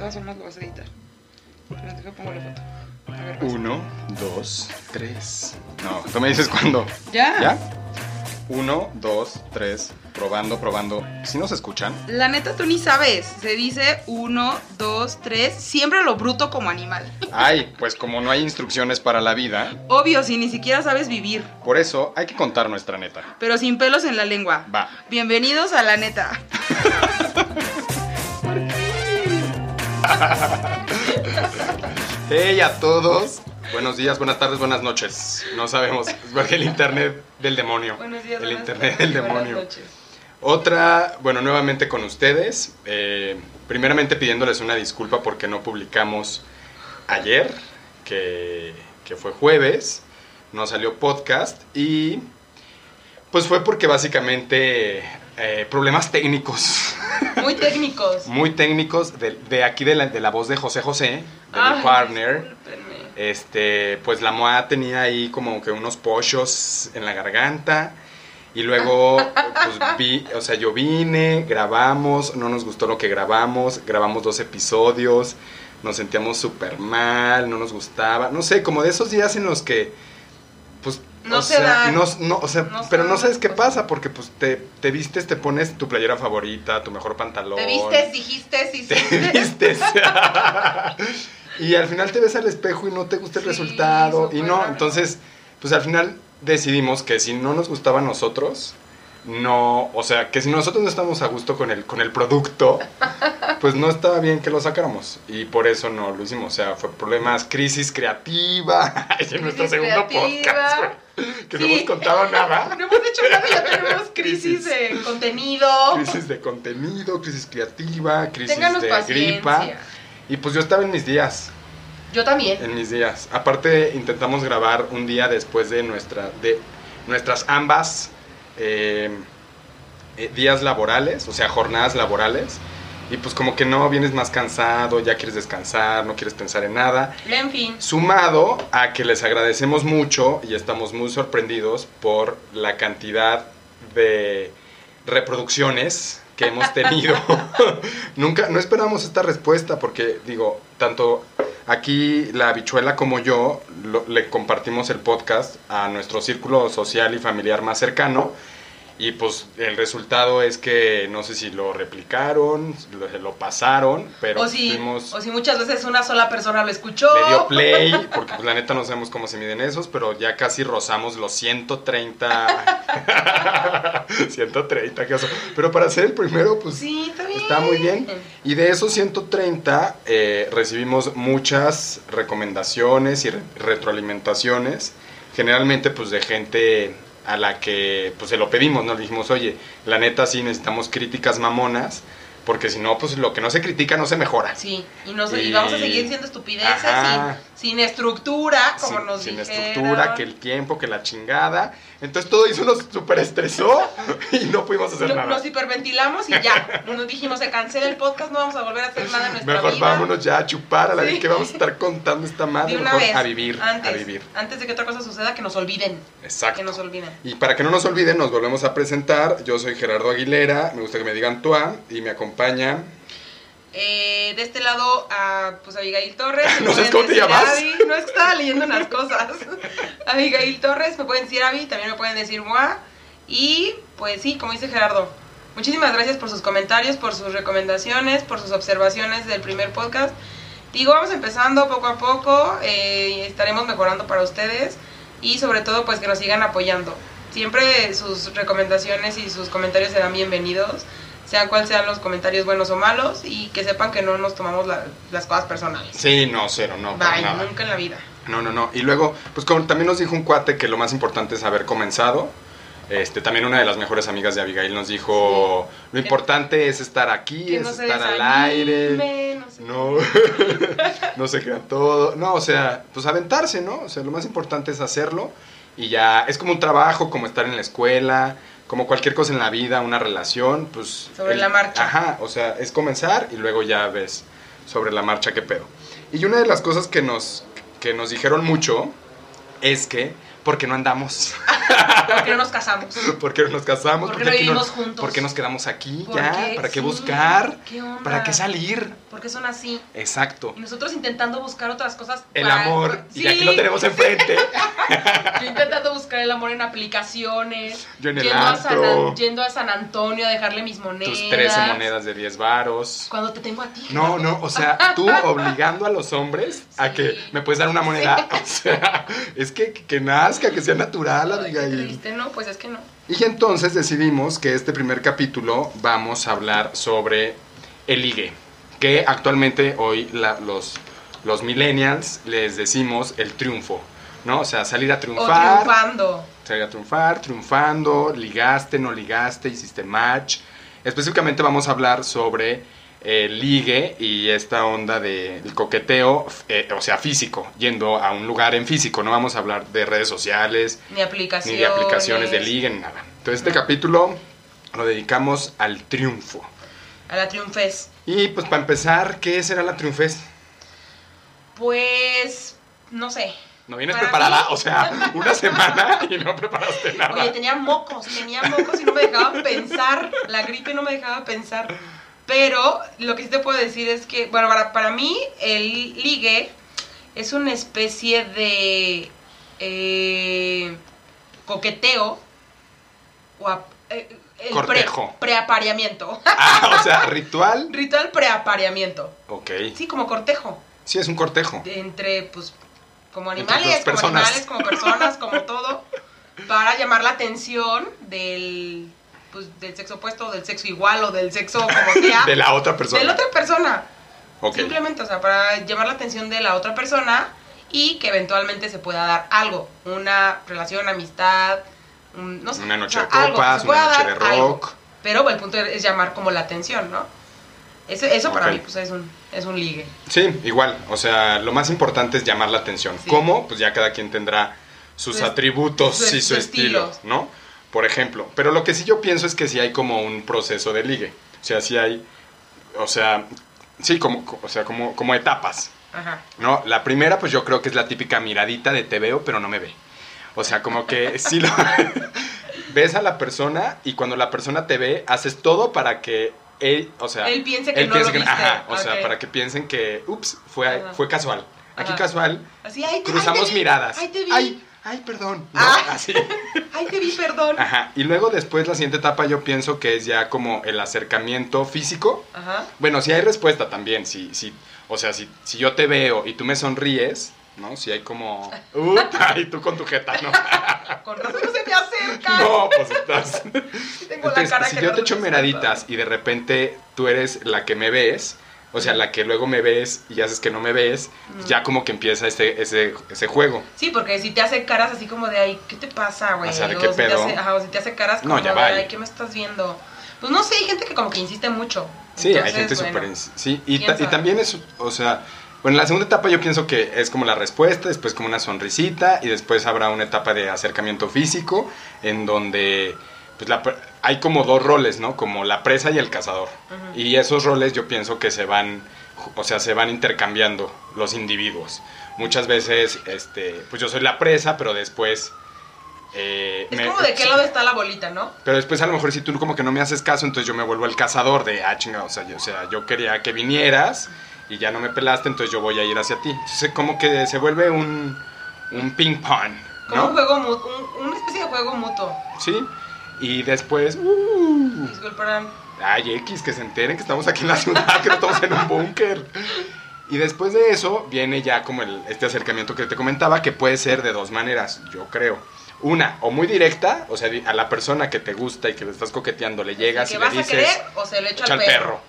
todas formas lo vas a editar. Pero deja pongo la foto. A ver, vas. Uno, dos, tres. No, tú me dices cuándo. ¿Ya? ¿Ya? Uno, dos, tres. Probando, probando. ¿Sí nos escuchan? La neta, tú ni sabes. Se dice uno, dos, tres. Siempre lo bruto como animal. Ay, pues como no hay instrucciones para la vida, Obvio, si ni siquiera sabes vivir. por eso hay que contar nuestra neta. Pero sin pelos en la lengua. Va. Bienvenidos a la neta. Hey a todos. Buenos días, buenas tardes, buenas noches. No sabemos, es porque el internet del demonio. Buenos días, El internet tardes, del buenas demonio. noches. Otra, bueno, nuevamente con ustedes. eh, primeramente pidiéndoles una disculpa porque no publicamos ayer, que, que fue jueves, no salió podcast y pues fue porque básicamente eh, problemas técnicos, Muy técnicos. muy técnicos de, de aquí de la, de la voz de José José, de mi partner. Este, pues la MOA tenía ahí como que unos pochos en la garganta. Y luego, pues vi, o sea, yo vine, grabamos, no nos gustó lo que grabamos, grabamos dos episodios, nos sentíamos súper mal, no nos gustaba, no sé, como de esos días en los que, No o se sea, no, no, o sea, No pero no sabes qué pasa, porque pues te, te vistes, te pones tu playera favorita, tu mejor pantalón. Te vistes, dijiste, sí, Te vistes. y al final te ves al espejo y no te gusta el Sí, resultado. Y no, raro. entonces, pues al final decidimos que si no nos gustaba a nosotros, no, o sea, que si nosotros no estamos a gusto con el, con el producto, pues no estaba bien que lo sacáramos. Y por eso no lo hicimos. O sea, fue problemas, crisis creativa. Es en nuestro Crisis segundo creativa. podcast, que no hemos contado nada. No hemos hecho nada, ya tenemos crisis Crisis. de contenido. Crisis de contenido, crisis creativa, crisis Ténganos de paciencia. gripa. Y pues yo estaba en mis días. Yo también. En mis días. Aparte, intentamos grabar un día después de, nuestra, de nuestras ambas eh, eh, días laborales, o sea, jornadas laborales. Y pues como que no, vienes más cansado, ya quieres descansar, no quieres pensar en nada. En fin. Sumado a que les agradecemos mucho y estamos muy sorprendidos por la cantidad de reproducciones que hemos tenido. Nunca, no esperamos esta respuesta porque, digo, tanto aquí la habichuela como yo lo- le compartimos el podcast a nuestro círculo social y familiar más cercano. Y pues el resultado es que no sé si lo replicaron, lo, lo pasaron, pero O si, fuimos- o si muchas veces una sola persona lo escuchó. le dio play, porque pues la neta no sabemos cómo se miden esos, pero ya casi rozamos los 130. 130, ¿qué oso. Pero para ser el primero, pues Sí, está bien. está muy bien. Y de esos 130 eh, recibimos muchas recomendaciones y re- retroalimentaciones, generalmente pues de gente a la que pues se lo pedimos, ¿no? Le dijimos, oye, la neta sí necesitamos críticas mamonas, porque si no, pues lo que no se critica no se mejora. Sí, y, nos, y Y- vamos a seguir siendo estupideces Ajá. Sin, estructura, como sin, nos sin dijeron. estructura, que el tiempo, que la chingada. Entonces todo eso nos super estresó y no pudimos hacer nada. Nos hiperventilamos y ya. Nos dijimos, se cancela el podcast, no vamos a volver a hacer nada en nuestra Mejor vida. vámonos ya a chupar a la Sí. vez que vamos a estar contando esta madre. Mejor vez. a vivir, antes, a vivir. Antes de que otra cosa suceda, que nos olviden. Exacto. Que nos olviden. Y para que no nos olviden, nos volvemos a presentar. Yo soy Gerardo Aguilera, me gusta que me digan Tua y me acompaña. Eh, de este lado, a pues Abigail Torres. No sé cómo te llamas. Abby. No es que estaba leyendo unas cosas. Abigail Torres, me pueden decir Abby, también me pueden decir Moa. Y pues sí, como dice Gerardo, muchísimas gracias por sus comentarios, por sus recomendaciones, por sus observaciones del primer podcast. Digo, vamos empezando poco a poco, eh, estaremos mejorando para ustedes y sobre todo pues que nos sigan apoyando. Siempre sus recomendaciones y sus comentarios serán bienvenidos, sean cual sean los comentarios buenos o malos y que sepan que no nos tomamos la- las cosas personales. Sí, no, cero, no. Bye, nada. nunca en la vida. No, no, no. Y luego, pues como también nos dijo un cuate que lo más importante es haber comenzado. Este, también una de las mejores amigas de Abigail nos dijo, lo Que- importante es estar aquí, es no estar al aire. no sé No, no se crea todo. No, o sea, pues aventarse, ¿no? O sea, lo más importante es hacerlo y ya es como un trabajo, como estar en la escuela, como cualquier cosa en la vida, una relación, pues... Sobre la marcha. Ajá, o sea, es comenzar y luego ya ves sobre la marcha qué pedo. Y una de las cosas que nos, que nos dijeron mucho es que, ¿por qué no andamos? ¿Por qué no nos casamos? ¿Por qué no nos casamos? ¿Por qué qué no vivimos juntos? ¿Por qué nos quedamos aquí ¿Por ya? ¿Para qué Sí, buscar? ¿qué? ¿Para qué salir? Porque son así. Exacto. Y nosotros intentando buscar otras cosas. El para- amor, y Sí, aquí lo tenemos enfrente. Yo intentando buscar el amor en aplicaciones. Yo en el yendo, a San, yendo a San Antonio a dejarle mis monedas. Tus 13 monedas de 10 varos. Cuando te tengo a ti. No, no, o sea, tú obligando a los hombres a que me puedes dar una moneda. O sea, es que, que nazca, que sea natural, Abigail. triste, no, pues es que no. Y entonces decidimos que este primer capítulo vamos a hablar sobre el ligue, que actualmente hoy la- los, los millennials les decimos el triunfo, ¿no? O sea, salir a O triunfar, triunfando. salir a triunfar, triunfando, ligaste, no ligaste, hiciste match. Específicamente vamos a hablar sobre el ligue y esta onda del coqueteo, eh, o sea, físico, yendo a un lugar en físico. No vamos a hablar de redes sociales, Ni aplicaciones. ni de aplicaciones de ligue, ni nada. Entonces este capítulo lo dedicamos al triunfo. A la triunfes. Y pues para empezar, ¿qué será la triunfes? Pues. No sé. ¿No vienes Para preparada? mí- O sea, una semana y no preparaste nada. Oye, tenía mocos, tenía mocos y no me dejaba pensar. La gripe no me dejaba pensar. Pero lo que sí te puedo decir es que, bueno, para, para mí el ligue es una especie de eh, coqueteo o eh, el Cortejo. Pre, preapareamiento. Ah, o sea, ritual. Ritual preapareamiento. Ok. Sí, como cortejo. Sí, es un cortejo. de entre, pues, como animales, como personas. animales, como personas, como todo, para llamar la atención del, pues, del sexo opuesto, del sexo igual, o del sexo como sea, De la otra persona. de la otra persona. Ok. Simplemente, o sea, para llamar la atención de la otra persona y que eventualmente se pueda dar algo, una relación, amistad, un- no sé, Una noche o de sea, algo, copas, una noche de algo. rock. Pero el punto es llamar como la atención, ¿no? Eso, eso para mí pues es un, es un ligue. Sí, igual. O sea, lo más importante es llamar la atención. Sí. ¿Cómo? Pues ya cada quien tendrá sus Su es- atributos su- y su su estilo, estilo. ¿no? Por ejemplo. Pero lo que sí yo pienso es que sí hay como un proceso de ligue. O sea, sí hay. O sea, sí, como, o sea, como, como etapas. Ajá. ¿No? La primera, pues yo creo que es la típica miradita de te veo, pero no me ve. O sea, como que sí lo. ves a la persona y cuando la persona te ve, haces todo para que él, o sea. Él piense que no lo viste. Ajá, o sea, para que piensen que, ups, fue, Ajá. fue casual. Aquí Ajá. casual, Así, ay, te- cruzamos ay, te vi, miradas. Ay, te vi. Ay, ay, perdón. ¿no? Ah. Así. Ay, te vi, perdón. Ajá. Y luego después la siguiente etapa yo pienso que es ya como el acercamiento físico. Ajá. Bueno, si hay respuesta también, si, si, o sea, si, si yo te veo y tú me sonríes, ¿no? Si hay como, ¡Upa! y tú con tu jeta, ¿no? Con razón no se me acerca. No, pues estás... Tengo Entonces, la cara si que yo no te echo miraditas y de repente tú eres la que me ves, o sea, la que luego me ves y haces que no me ves, Mm. ya como que empieza ese, ese, ese juego. Sí, porque si te hace caras así como de, ay, ¿qué te pasa, güey? O sea, ¿de O qué si te pedo? hace- ajá, o si te hace caras No, como ya de, ay, ¿qué me estás viendo? Pues no sé, hay gente que como que insiste mucho. Sí, hay gente bueno, súper... Sí, y, ta- también es, o sea, bueno, la segunda etapa yo pienso que es como la respuesta, después como una sonrisita y después habrá una etapa de acercamiento físico en donde pues la hay como dos roles, ¿no? Como la presa y el cazador. Y esos roles yo pienso que se van, o sea, se van intercambiando los individuos. Muchas veces, este, pues yo soy la presa, pero después... eh, Es me- como de qué lado está la bolita, ¿no? pero después a lo mejor si tú como que no me haces caso, entonces yo me vuelvo el cazador de, ah, chinga, o sea, yo, o sea, yo quería que vinieras y ya no me pelaste, entonces yo voy a ir hacia ti. Entonces como que se vuelve un, un ping pong, Como un juego mutuo, un- una especie de juego mutuo. Sí. Y después, uh, Disculparán. ay, X, que se enteren que estamos aquí en la ciudad, que no estamos en un búnker. Y después de eso viene ya como el, este acercamiento que te comentaba, que puede ser de dos maneras, yo creo. Una, o muy directa, o sea, a la persona que te gusta y que le estás coqueteando, le llegas ¿Que y le vas a dices... querer o se echo echa al perro?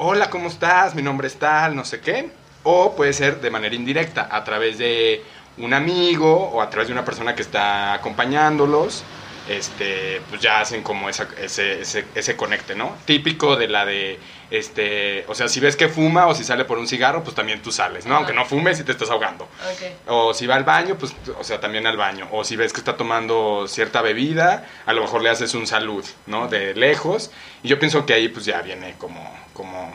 Hola, ¿cómo estás? Mi nombre es tal, no sé qué. O puede ser de manera indirecta, a través de un amigo o a través de una persona que está acompañándolos. Este, pues ya hacen como esa- ese, ese, ese conecte, ¿no? Típico de la de, este, o sea, si ves que fuma o si sale por un cigarro, pues también tú sales, ¿no? Ajá. Aunque no fumes y te estás ahogando. O si va al baño, pues, o sea, también al baño. O si ves que está tomando cierta bebida, a lo mejor le haces un salud, ¿no? De lejos. Y yo pienso que ahí, pues, ya viene como, como,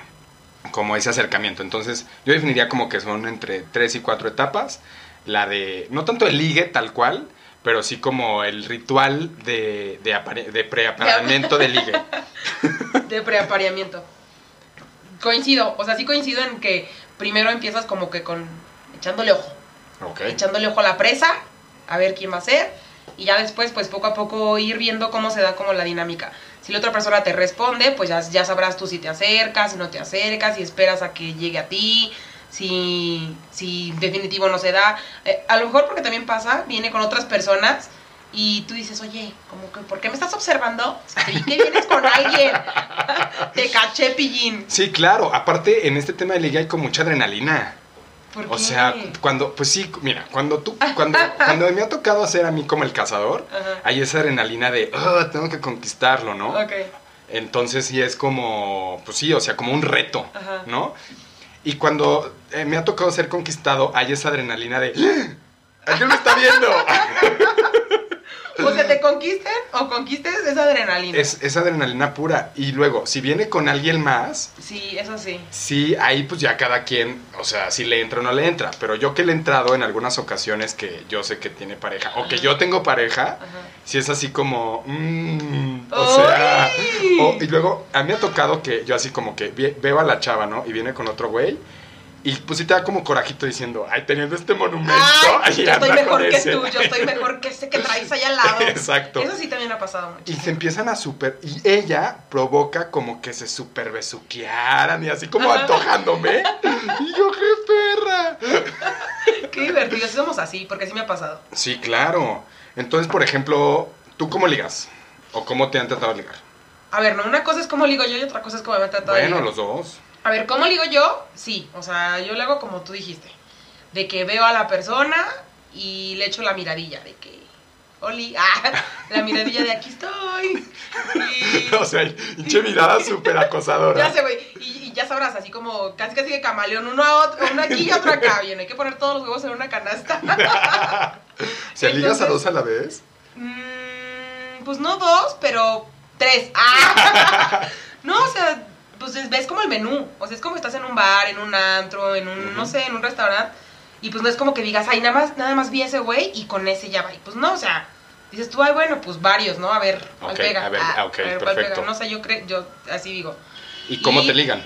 como ese acercamiento. Entonces, yo definiría como que son entre tres y cuatro etapas. La de, no tanto el ligue tal cual, pero sí como el ritual de, de, de preaparamiento de ligue. De preapareamiento. coincido, o sea, sí coincido en que primero empiezas como que con echándole ojo, Ok. echándole ojo a la presa, a ver quién va a ser, y ya después, pues poco a poco ir viendo cómo se da como la dinámica. Si la otra persona te responde, pues ya, ya sabrás tú si te acercas, si no te acercas, si esperas a que llegue a ti, si, si definitivo no se da. Eh, a lo mejor porque también pasa, viene con otras personas y tú dices, oye, como que, ¿por qué me estás observando? Creí que vienes con alguien. te caché, pillín. Sí, claro. Aparte, en este tema de liga hay con mucha adrenalina. ¿Por O qué? sea, cuando, pues sí, mira, cuando tú, cuando, cuando me ha tocado hacer a mí como el cazador, Ajá. hay esa adrenalina de, "Ah, tengo que conquistarlo, ¿no? Ok. Entonces sí es como, pues sí, o sea, como un reto, Ajá. ¿no? Y cuando eh, me ha tocado ser conquistado, hay esa adrenalina de, ¡Ah! ¿alguien me está viendo? O sea, te conquisten o conquistes esa adrenalina. es, es adrenalina pura. Y luego, si viene con alguien más, Sí, eso sí. sí, ahí pues ya cada quien, o sea, si le entra o no le entra. Pero yo que le he entrado en algunas ocasiones que yo sé que tiene pareja, o que yo tengo pareja, Ajá. si es así como, mm, o sea. O- y luego a mí me ha tocado que yo así como que ve- veo a la chava, ¿no? Y viene con otro güey. Y pues sí te da como corajito diciendo, ay, teniendo este monumento. Ay, yo estoy mejor que ese". tú, yo estoy mejor que ese que traes allá al lado. Exacto. Eso sí también ha pasado mucho. Y se empiezan a super. Y ella provoca como que se super besuquearan y así como antojándome. y yo, qué perra. Qué divertido, sí somos así, porque sí me ha pasado. Sí, claro. Entonces, por ejemplo, ¿tú cómo ligas? ¿O cómo te han tratado de ligar? A ver, no, una cosa es cómo ligo yo y otra cosa es cómo me de Bueno, los dos. A ver, ¿cómo ligo yo? Sí, o sea, yo le hago como tú dijiste. De que veo a la persona y le echo la miradilla, de que, Oli, ah, la miradilla de aquí estoy. Y, O sea, hinche mirada súper acosadora. ya sé, güey, y, y ya sabrás, así como casi casi que camaleón, uno a otro, uno aquí y otro acá, bien, hay que poner todos los huevos en una canasta. ¿Se ligas a dos a la vez? Mm, pues no dos, pero tres. ¡Ah! no, o sea, pues es- ves como el menú. O sea, es como estás en un bar, en un antro, en un, no sé, en un restaurante. Y pues no es como que digas, ay, nada más, nada más vi ese güey y con ese ya va. Y pues no, o sea, dices tú, ay, bueno, pues varios, ¿no? A ver, cuál pega. a ver, ah, cuál perfecto. pega. No sé, yo creo, yo así digo. ¿Y cómo Y- te ligan?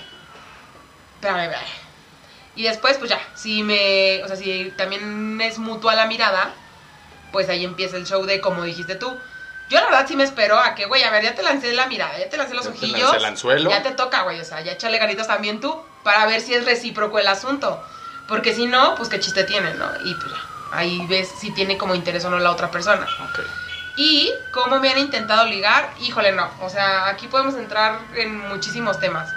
Espérame, espérame. Y después, pues ya, si me. O sea, si también es mutua la mirada, pues ahí empieza el show de como dijiste tú. Yo la verdad sí me espero a que, güey, a ver, ya te lancé la mirada, ya te lancé los Ya te ojillos. lancé el anzuelo. Ya te toca, güey, o sea, ya échale ganitas también tú para ver si es recíproco el asunto. Porque si no, pues qué chiste tiene, ¿no? Y pues ya, ahí ves si tiene como interés o no la otra persona. Ok. Y cómo me han intentado ligar, híjole, no. O sea, aquí podemos entrar en muchísimos temas.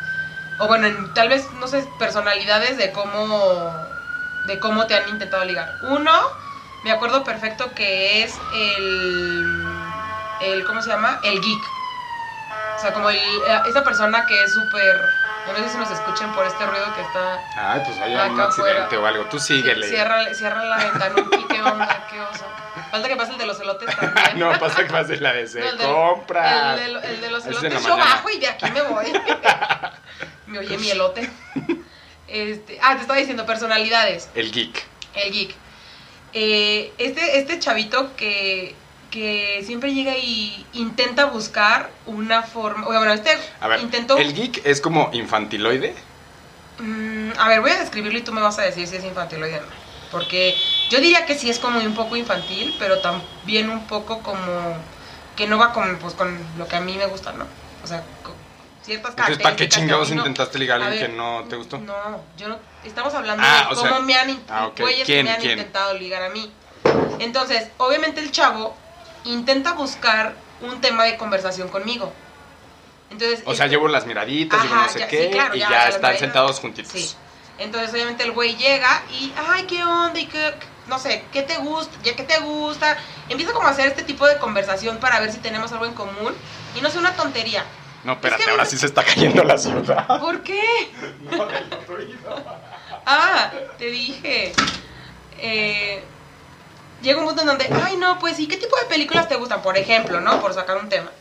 O bueno, en, tal vez, no sé, personalidades de cómo, de cómo te han intentado ligar. Uno, me acuerdo perfecto que es el, el ¿cómo se llama? El geek. O sea, como el, eh, esa persona que es súper, no sé si nos escuchen por este ruido que está... Ay, pues Acá un accidente o algo. Tú síguele. Cierra, cierra la ventana, un ¿qué onda? ¿Qué oso? Falta que pase el de los elotes también. no, pasa que pase la de se No, compra. El de, el de los elotes yo mañana. bajo y de aquí me voy. me oye mi elote. Este, ah, te estaba diciendo personalidades. El geek. El geek. Eh, este, este chavito que, que siempre llega y intenta buscar una forma. Oye, bueno, este A ver, intentó. el geek es como infantiloide. Mm, a ver, voy a describirlo y tú me vas a decir si es infantil o no. Porque yo diría que sí es como un poco infantil, pero también un poco como que no va con, pues, con lo que a mí me gusta, ¿no? O sea, con ciertas Entonces, ¿para qué que chingados no- intentaste ligar a alguien ver, que no te gustó? No, yo no. Estamos hablando Ah, de o cómo sea, me han, ah, ok. güeyes que ¿Quién, me han quién? intentado ligar a mí. Entonces, obviamente el chavo intenta buscar un tema de conversación conmigo. Entonces, O sea, este- llevo las miraditas, llevo Ajá, no sé ya- qué, sí, claro, y ya, ya, están sentados juntitos. Sí. Entonces, obviamente, el güey llega y, ay, ¿qué onda? Y qué, no sé, ¿qué te gusta? ¿Ya qué te gusta? Empieza como a hacer este tipo de conversación para ver si tenemos algo en común. Y no es una tontería. No, espérate, Es que- ahora sí se está cayendo la ciudad. ¿Por qué? Ah, te dije. Eh, llega un punto en donde, ay, no, pues, ¿y qué tipo de películas te gustan? Por ejemplo, ¿no? Por sacar un tema.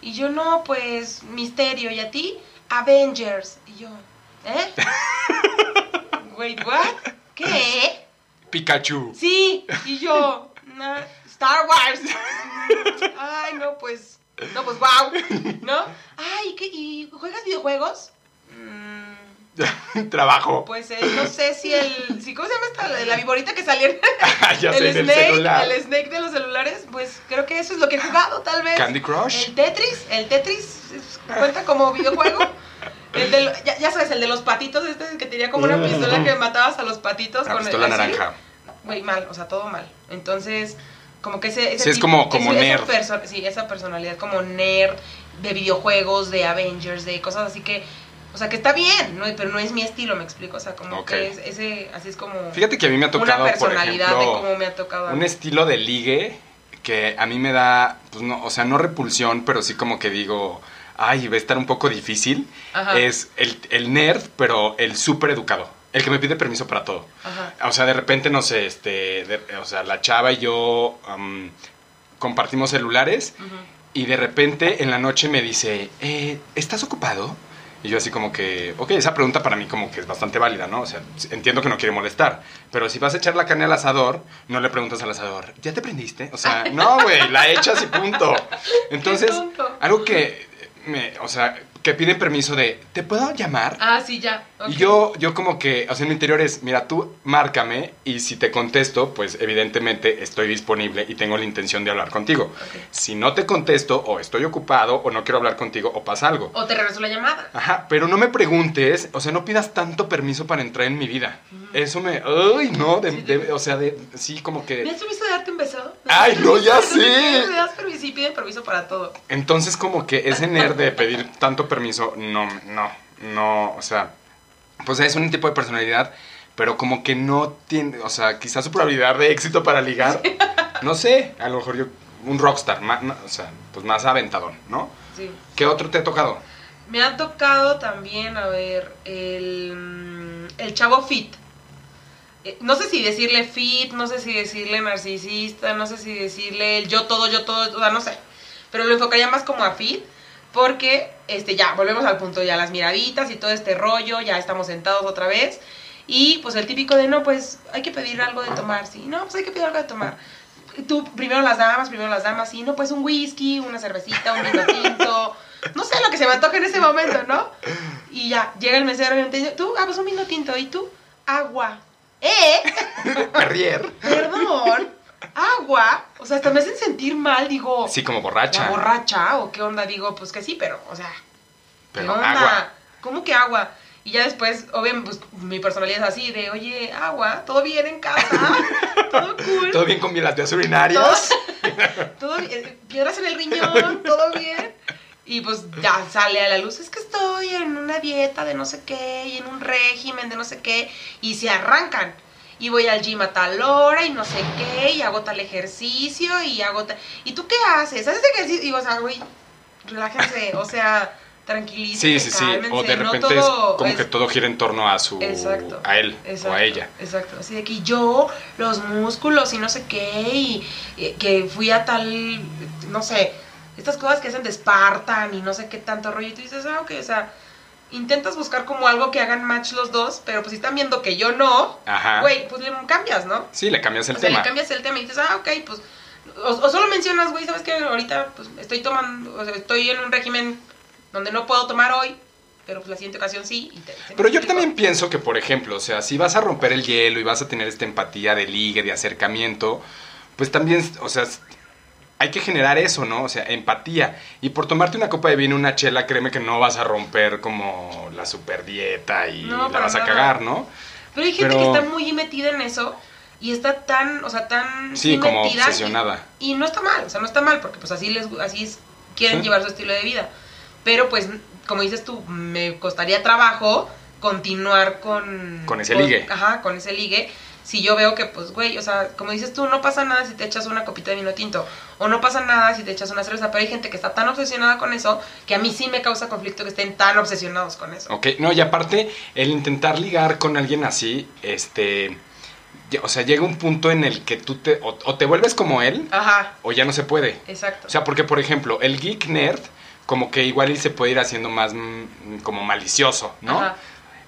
Y yo, no, pues, misterio. ¿Y a ti? Avengers. Y yo, ¿eh? Wait, what? ¿Qué? Pikachu. Sí. Y yo, "Nah, Star Wars. Ay, no, pues, no, pues, wow. ¿No? Ay, ¿qué? ¿y juegas videojuegos? Mm, Trabajo. Pues eh, no sé si el. Si, ¿Cómo se llama esta? La, la viborita que salía en ya el Snake. celular. El Snake de los celulares. Pues creo que eso es lo que he jugado, tal vez. Candy Crush. El Tetris. El Tetris cuenta como videojuego. El de lo- ya, ya sabes, el de los patitos, este que tenía como una pistola que matabas a los patitos La con pistola el naranja. Güey, mal, o sea, todo mal. Entonces, como que ese. ese Sí, es como- como esa nerd. perso- sí, esa personalidad como nerd de videojuegos, de Avengers, de cosas así que. O sea, que está bien, ¿no? pero no es mi estilo, me explico. O sea, como que es ese. Así es como. Fíjate que a mí me ha tocado, una por personalidad de cómo me ha tocado. un estilo de ligue que a mí me da, pues no, o sea, no repulsión, pero sí como que digo, ay, va a estar un poco difícil. Ajá. Es el, el nerd, pero el súper educado. El que me pide permiso para todo. Ajá. O sea, de repente, no sé, este, de- o sea, la chava y yo compartimos celulares y de repente en la noche me dice, eh, ¿estás ocupado? Y yo así como que, ok, esa pregunta para mí como que es bastante válida, ¿no? O sea, entiendo que no quiere molestar, pero si vas a echar la carne al asador, no le preguntas al asador, ¿ya te prendiste? O sea, no, güey, la echas y punto. Entonces, algo que, me, o sea, que pide permiso de, ¿te puedo llamar? Ah, sí, ya. Y yo, yo como que, o sea, en mi interior es, mira, tú márcame y si te contesto, pues evidentemente estoy disponible y tengo la intención de hablar contigo. Si no te contesto, o estoy ocupado, o no quiero hablar contigo, o pasa algo. O te regresó la llamada. Ajá, pero no me preguntes, o sea, no pidas tanto permiso para entrar en mi vida. Eso me, ay, no, de- Sí, de- te- o sea, de, sí, como ¿Me que... has permiso de darte un beso? Ay, no, ya ¿Me sé. das permiso? Sí, piden permiso para todo. Entonces como que ese nerd de pedir tanto permiso, no, no, no, o sea, pues es un tipo de personalidad, pero como que no tiene, o sea, quizás su probabilidad de éxito para ligar, no sé, a lo mejor yo, un rockstar, o sea, pues más aventador, ¿no? Sí. ¿Qué otro te ha tocado? Me ha tocado también, a ver, el, mm, el chavo fit. Eh, No sé si decirle fit, no sé si decirle narcisista, no sé si decirle el yo todo, yo todo, o sea, no sé. Pero lo enfocaría más como a fit, porque este, ya, volvemos al punto, ya las miraditas y todo este rollo, ya estamos sentados otra vez. Y pues el típico de, no, pues hay que pedir algo de tomar, sí, no, pues hay que pedir algo de tomar. Tú, primero las damas, primero las damas, sí, no, pues un whisky, una cervecita, un vino tinto, no sé lo que se me antoje en ese momento, ¿no? Y ya, llega el mesero y me dice, tú, ah, pues un vino tinto, ¿y tú? Agua. ¿Eh? Perrier. Perdón. Agua. O sea, hasta me hacen sentir mal, digo. Sí, como ¿La borracha. borracha o qué onda? Digo, pues que sí, pero, o sea, Pero ¿qué onda? agua. ¿Cómo que agua? Y ya después, obviamente, pues mi personalidad es así, de, oye, agua, ¿todo bien en casa? ¿Todo cool? ¿Todo bien con las vías urinarias? ¿Todo bien? ¿Piedras en el riñón? ¿Todo bien? Y pues ya sale a la luz, es que estoy en una dieta de no sé qué, y en un régimen de no sé qué, y se arrancan. Y voy al gym a tal hora y no sé qué, y hago tal ejercicio, y hago tal... ¿Y tú qué haces? ¿Haces ejercicio? Y digo, o sea, güey, relájense, o sea, tranquilícense, Sí, sí, sí. cálmense, O de no repente es todo como es- que todo gira en torno a su... Exacto. A él Exacto, o a ella. Exacto, así de que yo, los músculos y no sé qué, y, y que fui a tal, no sé, estas cosas que hacen de Spartan y no sé qué tanto rollo, y tú dices, ah, ok, o sea, intentas buscar como algo que hagan match los dos, pero pues si están viendo que yo no, güey, pues le cambias, ¿no? Sí, le cambias el o sea, tema. le cambias el tema y dices, ah, ok, pues, o, o solo mencionas, güey, ¿sabes qué? Ahorita pues estoy tomando, o sea, estoy en un régimen donde no puedo tomar hoy, pero pues la siguiente ocasión sí. y te- te- Pero yo también pienso que, por ejemplo, o sea, si vas a romper el hielo y vas a tener esta empatía de ligue, de acercamiento, pues también, o sea, hay que generar eso, ¿no? O sea, empatía. Y por tomarte una copa de vino, una chela, créeme que no vas a romper como la super dieta y No, la vas a nada. cagar, ¿no? Pero hay gente Pero- que está muy metida en eso y está tan, o sea, tan Sí, como metida obsesionada. Y, no está mal, o sea, no está mal porque pues así les así es- quieren Sí. llevar su estilo de vida. Pero pues como dices tú, me costaría trabajo continuar con Con ese ligue. Ajá, con ese ligue. Si yo veo que, pues, güey, o sea, como dices tú, no pasa nada si te echas una copita de vino tinto. O no pasa nada si te echas una cerveza. Pero hay gente que está tan obsesionada con eso que a mí sí me causa conflicto que estén tan obsesionados con eso. Ok, no, y aparte, el intentar ligar con alguien así, este. O sea, llega un punto en el que tú te. O, o te vuelves como él, Ajá, o ya no se puede. exacto. O sea, porque, por ejemplo, el geek nerd, como que igual y se puede ir haciendo más mm, como malicioso, ¿no? Ajá.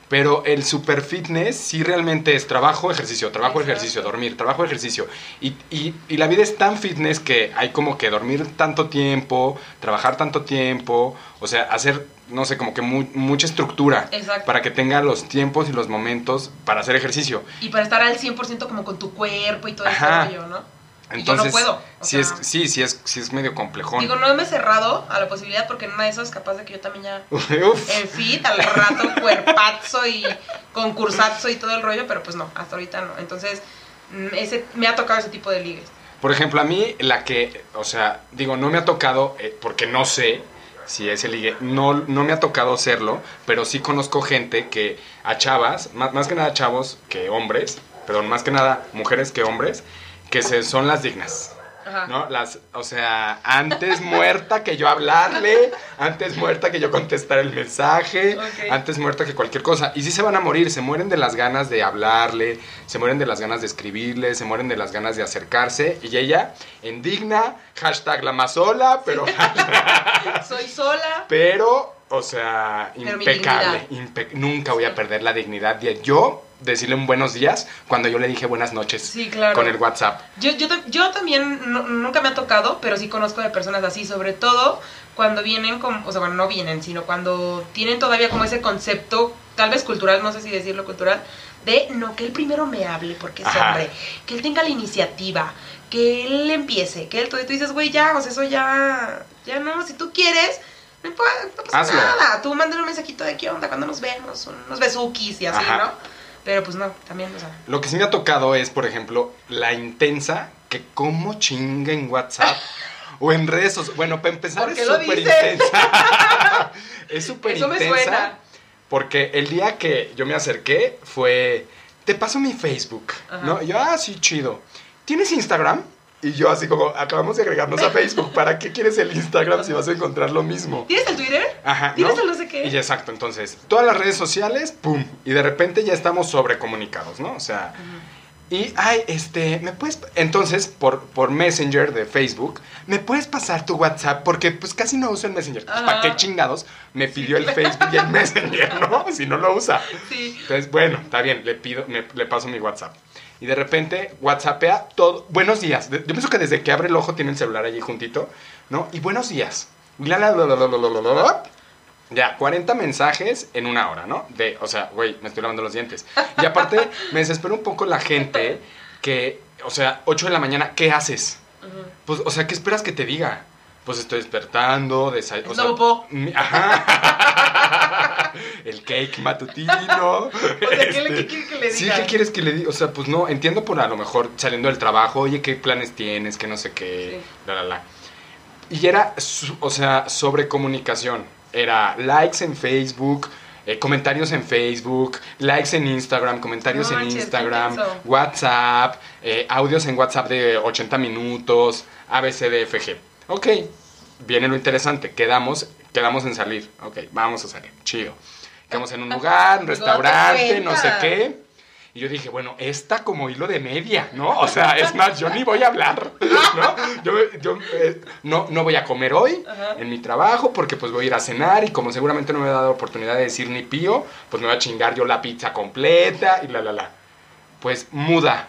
Pero el super fitness sí realmente es trabajo, ejercicio, trabajo, Exacto. ejercicio, dormir, trabajo, ejercicio. Y, y, y la vida es tan fitness que hay como que dormir tanto tiempo, trabajar tanto tiempo, o sea, hacer, no sé, como que mu- mucha estructura Exacto. para que tenga los tiempos y los momentos para hacer ejercicio. Y para estar al 100% como con tu cuerpo y todo ese rollo, ¿no? Entonces, yo no puedo. sí, sea, es, sí, sí, es, sí es medio complejón. Digo, no me he cerrado a la posibilidad porque en una de esas capaz de que yo también ya Uf. en fit, al rato cuerpazo y concursazo y todo el rollo, pero pues no, hasta ahorita no. Entonces, mm, ese me ha tocado ese tipo de ligues. Por ejemplo, a mí la que, o sea, digo, no me ha tocado, eh, porque no sé si ese ligue, no, no me ha tocado serlo, pero sí conozco gente que a chavas, más, más que nada chavos que hombres, perdón, más que nada mujeres que hombres, que se, son las dignas. Ajá. ¿No? Las, o sea, antes muerta que yo hablarle, antes muerta que yo contestar el mensaje, antes muerta que cualquier cosa. Y sí se van a morir, se mueren de las ganas de hablarle, se mueren de las ganas de escribirle, se mueren de las ganas de acercarse. Y ella, indigna, hashtag la más sola, pero, Soy sola. pero o sea, Pero impecable. impe- nunca voy a perder la dignidad de yo decirle un buenos días cuando yo le dije buenas noches Sí, claro. con el WhatsApp. Yo, yo, yo también no- nunca me ha tocado, pero sí conozco de personas así, sobre todo cuando vienen, como, o sea, bueno, no vienen, sino cuando tienen todavía como ese concepto, tal vez cultural, no sé si decirlo cultural, de no, que él primero me hable porque es Ajá. hombre, que él tenga la iniciativa, que él empiece, que él, tú, tú dices, güey, ya, o sea, eso ya, ya no, si tú quieres, no, importa, no pasa Hazlo. nada, tú mándale un mensajito de qué onda, cuando nos vemos, unos besuquis y así, Ajá. ¿no? Pero pues no, también, o sea, Lo que sí me ha tocado es, por ejemplo, la intensa que como chinga en WhatsApp o en redes sociales. Bueno, para empezar ¿Por es súper intensa. es súper Eso me intensa. suena. Porque el día que yo me acerqué fue, te paso mi Facebook, Ajá. ¿no? Y yo, ah, sí, chido. ¿Tienes Instagram? Y yo así como, acabamos de agregarnos a Facebook, ¿para qué quieres el Instagram si vas a encontrar lo mismo? ¿tienes el Twitter? Ajá, ¿Tienes ¿no? el no sé qué? Y exacto, entonces, todas las redes sociales, pum, y de repente ya estamos sobrecomunicados, ¿no? O sea, y, ay, este, ¿me puedes...? Entonces, por, por Messenger de Facebook, ¿me puedes pasar tu WhatsApp? Porque, pues, casi no uso el Messenger. Pues, ¿Para qué chingados me pidió el Facebook y el Messenger, no? Si no lo usa. Sí. Entonces, bueno, está bien, le pido, me- le paso mi WhatsApp y de repente WhatsAppea todo. Buenos días. Yo pienso que desde que abre el ojo tiene el celular allí juntito, ¿no? Y buenos días. Ya, 40 mensajes en una hora, ¿no? De, o sea, güey, me estoy lavando los dientes. Y aparte, me desespera un poco la gente que, o sea, 8 de la mañana, ¿qué haces? Pues, o sea, ¿qué esperas que te diga? Pues estoy despertando, desayuno. Es popó. Ajá. El cake matutino. O sea, ¿qué, le- Este, qué quiere que le Sí, diga? ¿qué quieres que le diga? O sea, pues no, entiendo por a lo mejor saliendo del trabajo, oye, ¿qué planes tienes? Que no sé qué, Sí. la, la, la. Y era, o sea, sobre comunicación. Era likes en Facebook, eh, comentarios en Facebook, likes en Instagram, comentarios No en manches, Instagram. WhatsApp, eh, audios en WhatsApp de 80 minutos, ABCDFG. Ok, viene lo interesante, quedamos, quedamos en salir. Ok, vamos a salir, chido. Quedamos en un lugar, un restaurante, no sé qué. Y yo dije, bueno, esta como hilo de media, ¿no? O sea, es más, yo ni voy a hablar, ¿no? Yo, yo, eh, no, no voy a comer hoy Ajá. en mi trabajo porque pues voy a ir a cenar y como seguramente no me ha dado oportunidad de decir ni pío, pues me voy a chingar yo la pizza completa y la, la, la. Pues muda.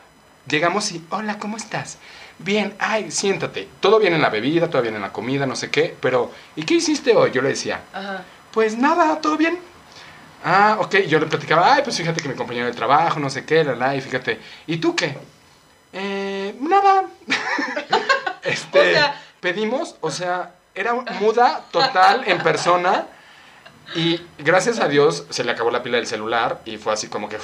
Llegamos y, hola, ¿cómo estás? Bien, ay, siéntate. Todo bien en la bebida, todo bien en la comida, no sé qué, pero ¿y qué hiciste hoy? Yo le decía, Ajá. pues nada, todo bien. Ah, ok, yo le platicaba, ay, pues fíjate que mi compañero de trabajo, no sé qué, la, la, y fíjate, ¿y tú qué? Eh, nada. este, O sea- pedimos, o sea, era muda total en persona y gracias a Dios se le acabó la pila del celular y fue así como que,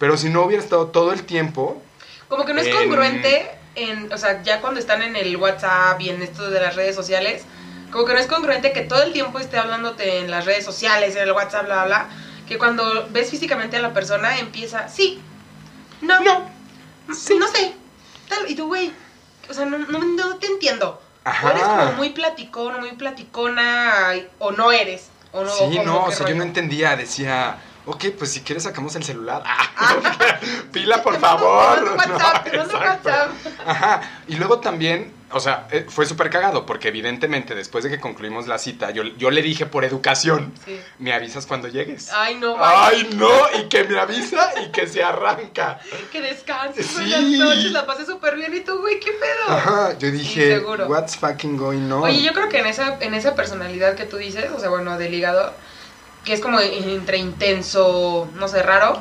pero si no hubiera estado todo el tiempo, Como que no es En- congruente en, o sea, ya cuando están en el WhatsApp y en esto de las redes sociales, como que no es congruente que todo el tiempo esté hablándote en las redes sociales, en el WhatsApp, bla, bla, bla, que cuando ves físicamente a la persona empieza, sí, no, no, sí. no sé, tal, y tú, güey, o sea, no, no, no te entiendo. Ajá. O eres como muy platicón, muy platicona, o no eres, o no. Sí, no, o sea, yo no entendía, decía, ok, pues si quieres sacamos el celular. Ah, pila, por favor. mando WhatsApp, No. WhatsApp. Ajá, y luego también, o sea, eh, fue súper cagado porque evidentemente después de que concluimos la cita, yo, yo le dije por educación, Sí. me avisas cuando llegues. Ay, no, Ay, no, y que me avisa y que se arranca. que descanses Sí. buenas noches, la pasé súper bien y tú, güey, ¿qué pedo? Ajá, yo dije, seguro. what's fucking going on? Oye, yo creo que en esa, en esa personalidad que tú dices, o sea, bueno, del ligador, que es como entre intenso, no sé, raro,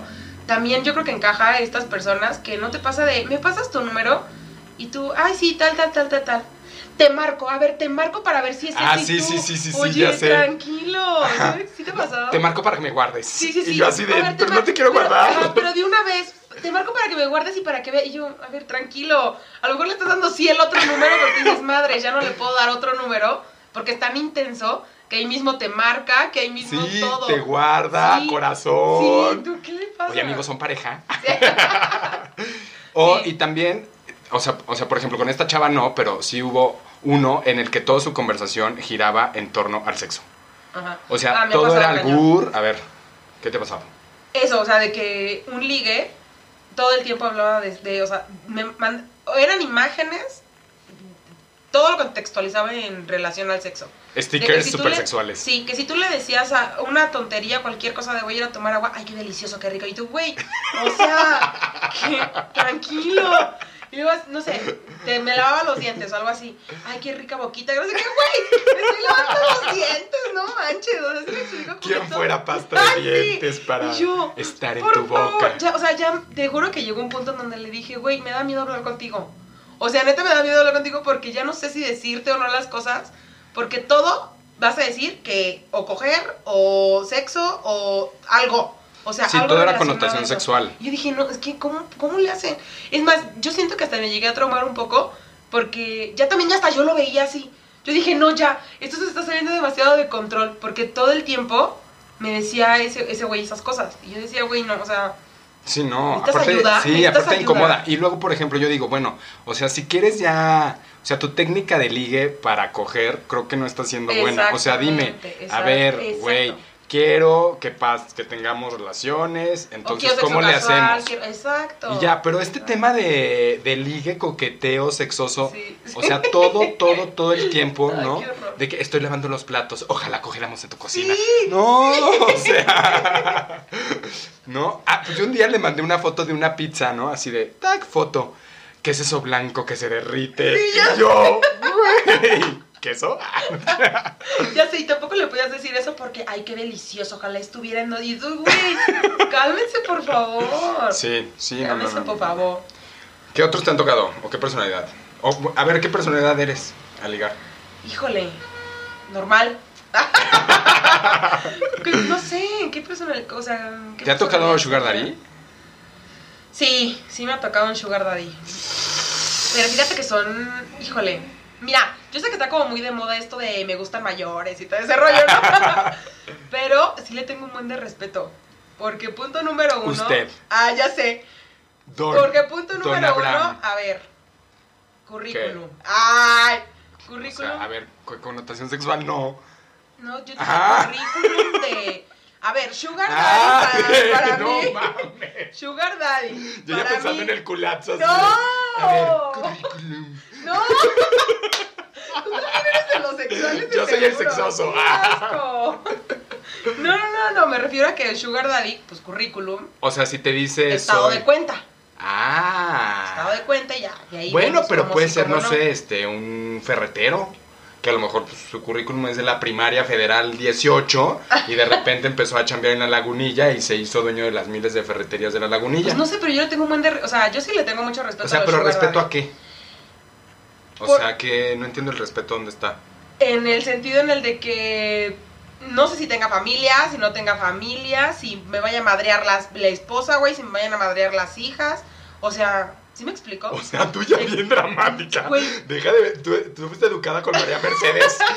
también yo creo que encaja a estas personas que no te pasa de, me pasas tu número y tú, ay, sí, tal, tal, tal, tal, tal. Te marco, a ver, te marco para ver si es Ah, sí, tú, sí, sí, sí, sí, Oye, ya sé. tranquilo. Ajá. ¿Sí, ¿Sí te ha pasado? Te marco para que me guardes. Sí, sí, sí. Y yo así de, ver, pero no te quiero pero- guardar. ajá, pero de una vez, te marco para que me guardes y para que vea. Y yo, a ver, tranquilo. A lo mejor le estás dando sí el otro número porque dices, madre, ya no le puedo dar otro número porque es tan intenso que ahí mismo te marca, que ahí mismo Sí, todo. te guarda, Sí, corazón. Sí, ¿tú qué le pasa? Oye, amigos, son pareja. Sí. O, y también, o sea, o sea, por ejemplo, con esta chava no, pero sí hubo uno en el que toda su conversación giraba en torno al sexo. Ajá. O sea, Ah, todo era albur. A ver, ¿qué te pasaba? Eso, o sea, de que un ligue todo el tiempo hablaba de, de, o sea, me eran imágenes, todo lo contextualizaba en relación al sexo. Stickers si tú super le- sexuales. Sí, que si tú le decías a una tontería, cualquier cosa de voy a ir a tomar agua, ay, qué delicioso, qué rico. Y tú, güey, o sea, que, tranquilo. Y luego, no sé, te me lavaba los dientes o algo así. Ay, qué rica boquita. No sé qué, güey, me estoy lavando los dientes, no manches. O sea, ¿sí me explico? Porque ¿Quién fuera pasta de sí. dientes para yo, estar en por tu favor, boca? ya, o sea, ya te juro que llegó un punto en donde le dije, güey, me da miedo hablar contigo. O sea, neta me da miedo hablar contigo porque ya no sé si decirte o no las cosas. Porque todo vas a decir que o coger o sexo o algo. O sea, Sí, algo todo era connotación sexual. Y yo dije, no, es que, ¿cómo, ¿cómo le hacen? Es más, yo siento que hasta me llegué a traumar un poco porque ya también ya hasta yo lo veía así. Yo dije, no, ya, esto se está saliendo demasiado de control porque todo el tiempo me decía ese ese güey esas cosas. Y yo decía, güey, no, o sea, Sí, no, ¿Necesitas aparte, ayuda? sí, ¿Necesitas aparte ayuda? incomoda. Y luego, por ejemplo, yo digo, bueno, o sea, si quieres ya, o sea, tu técnica de ligue para coger, creo que no está siendo buena. O sea, dime, a ver, güey, quiero que pas que tengamos relaciones, entonces, ¿cómo le casual, hacemos? quiero- exacto. Y ya, pero este tema de, de ligue, coqueteo, sexoso, Sí, o sea, todo, todo, todo el tiempo, Ay, ¿no? De que estoy lavando los platos, ojalá cogiéramos en tu cocina. Sí, No, o sea, no. Ah, pues yo un día le mandé una foto de una pizza, ¿no? Así de, tag, foto. ¿Qué es eso blanco que se derrite? Sí, y yo, güey, ¿queso? Ya sé, y tampoco le podías decir eso porque, ay, qué delicioso, ojalá estuviera en y tú, güey, cálmense, por favor. Sí, sí, no, no, Cálmense, no. por favor. ¿Qué otros te han tocado? ¿O qué personalidad? O, a ver, ¿qué personalidad eres a ligar? Híjole, normal. No sé, ¿qué personal? O sea, ¿qué ¿Te ha tocado personalidad Sugar? Daddy? Sí, sí me ha tocado un Sugar Daddy. Pero fíjate que son, híjole, mira, yo sé que está como muy de moda esto de me gustan mayores y todo ese rollo, ¿no? Pero sí le tengo un buen de respeto. Porque punto número uno. Usted. Ah, ya sé. Don, Porque punto número uno, a ver. Currículum. Ay, O currículum. sea, a ver, con connotación sexual no. No, yo tengo Ah. currículum de. A ver, Sugar Daddy Ah, para, para no mí. mames. Sugar Daddy. Yo ya pensando mí- en el culazo. así ¡No! de, A ver, currículum. ¡No! Tú también eres de los sexuales. de Yo soy el seguro. sexoso. ¡Qué asco! No, no, no, no, me refiero a que el Sugar Daddy, pues currículum, O sea, si te dice estado soy- de cuenta. Ah. Estado de cuenta y ya. y ahí Bueno, pero puede ser, no, sé, este, un ferretero. Que a lo mejor pues, su currículum es de la primaria federal 18 y de repente empezó a chambear en la lagunilla y se hizo dueño de las miles de ferreterías de la lagunilla. Pues no sé, pero yo le tengo un buen de. O sea, yo sí le tengo mucho respeto o sea, a pero Sugar respeto Daddy. a qué? O Por- sea, que no entiendo el respeto dónde está. En el sentido en el de que no sé si tenga familia, si no tenga familia, si me vaya a madrear las, la esposa, güey, si me vayan a madrear las hijas. O sea, ¿sí me explico? O sea, tú ya bien dramática. Güey. Deja de tú, tú fuiste educada con María Mercedes.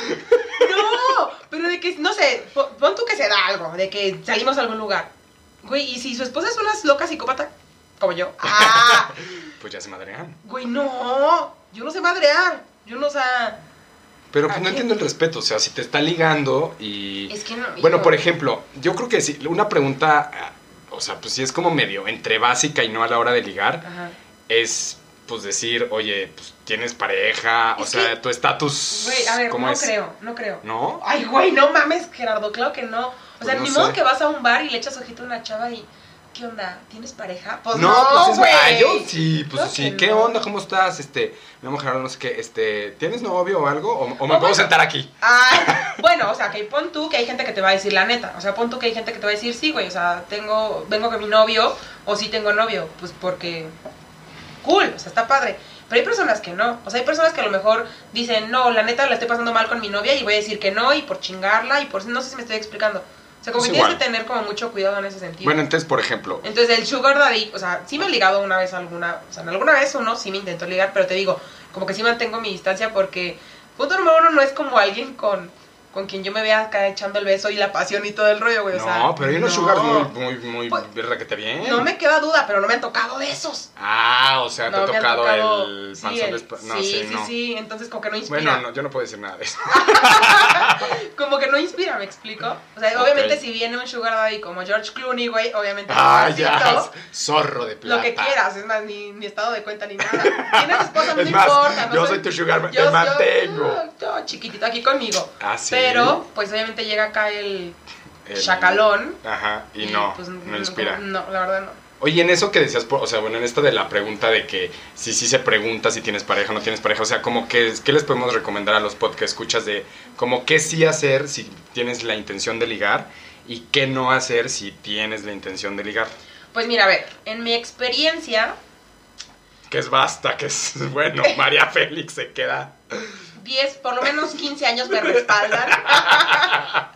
No, pero de que, no sé, pon pon tú que se da algo, de que salimos a algún lugar. Güey, y si su esposa es una loca psicópata, como yo. Ah, pues ya se madrean. güey, no, yo no sé madrear. Yo no sé. Pero pues ¿A no entiendo el respeto. O sea, si te está ligando y. Es que no. Bueno, por ejemplo, yo creo que sí, una pregunta, o sea, pues sí es como medio entre básica y no a la hora de ligar, Ajá. es, pues decir, oye, pues tienes pareja, o sea, que- tu estatus, Güey, a ver, ¿cómo no es? creo, no creo. ¿No? Ay, güey, no mames, Gerardo, claro que no. O Pues sea, no ni sé. modo que vas a un bar y le echas ojito a una chava y. ¿Qué onda? ¿Tienes pareja? Pues no, no, pues es ah, yo sí, pues sí, ¿qué no. onda? ¿Cómo estás? Este, me llamo Gerardo, no sé qué, este, ¿tienes novio o algo? ¿O, o me Oh, puedo bueno. sentar aquí? Ay, bueno, o sea, que pon tú que hay gente que te va a decir la neta. O sea, pon tú que hay gente que te va a decir, sí, güey, o sea, tengo, vengo con mi novio o sí tengo novio. Pues porque, cool, o sea, está padre. Pero hay personas que no. O sea, hay personas que a lo mejor dicen, no, la neta la estoy pasando mal con mi novia y voy a decir que no y por chingarla y por... No sé si me estoy explicando. O sea, como Es que tienes que tener como mucho cuidado en ese sentido. Bueno, entonces, por ejemplo, Entonces el sugar daddy, o sea, sí me he ligado una vez alguna, o sea, en alguna vez uno sí me intentó ligar, pero te digo, como que sí mantengo mi distancia porque punto número uno no es como alguien con, con quien yo me vea acá echando el beso y la pasión y todo el rollo, güey, o sea. no, pero hay unos no. sugars muy, muy, muy, Pues, requete bien. No me queda duda, pero no me han tocado de esos. Ah, o sea, te no ha me han tocado, tocado- el sí, panzón el- No, sí, sí, sí, no. sí, entonces como que no inspira. Bueno, no, yo no puedo decir nada de eso. Como que no inspira, ¿me explico? O sea, obviamente si viene un sugar daddy como George Clooney, güey, obviamente Ah, ya, zorro de plata. Lo que quieras, es más, ni, ni estado de cuenta ni nada. Tienes esposa, no Es más, importa. No yo soy tu sugar, yo- te mantengo. Yo, yo chiquitito aquí conmigo. Ah, sí. Pero, pues obviamente llega acá el El- chacalón. Ajá, y no, pues, no inspira. No, la verdad no. Oye, en eso que decías, o sea, bueno, en esto de la pregunta de que si sí se pregunta si tienes pareja o no tienes pareja, o sea, como que, ¿qué les podemos recomendar a los podcasts escuchas de como qué sí hacer si tienes la intención de ligar y qué no hacer si tienes la intención de ligar? Pues mira, a ver, en mi experiencia, Que es basta, que es, bueno, María Félix se queda. 10, por lo menos 15 años me respaldan.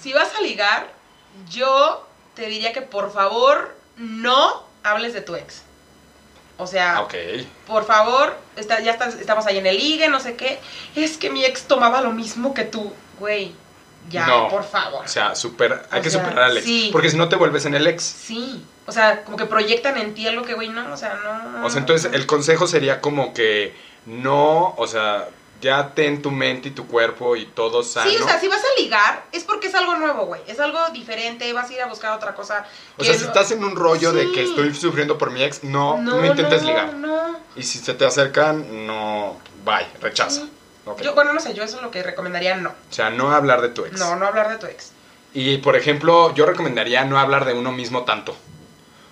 si vas a ligar, yo te diría que por favor no hables de tu ex. O sea, Ah, Ok. por favor, está, ya estamos ahí en el ligue, no sé qué. Es que mi ex tomaba lo mismo que tú, güey. Ya, No. por favor. O sea, super, hay O que sea, superar al ex. sí. Porque si no te vuelves en el ex. Sí, o sea, como que proyectan en ti algo que, güey, no, o sea, no. O sea, entonces el consejo sería como que no, o sea, ya ten tu mente y tu cuerpo y todo sano. Sí, o sea, si vas a ligar, es porque es algo nuevo, güey. Es algo diferente, vas a ir a buscar otra cosa. O sea, si estás en un rollo de que estoy sufriendo por mi ex, no, no, intentes no, ligar. No, Y si se te acercan, no, bye, rechaza. Sí. Ok. Yo, bueno, no sé, yo eso es lo que recomendaría, no. O sea, no hablar de tu ex. No, no hablar de tu ex. Y por ejemplo, yo recomendaría no hablar de uno mismo tanto.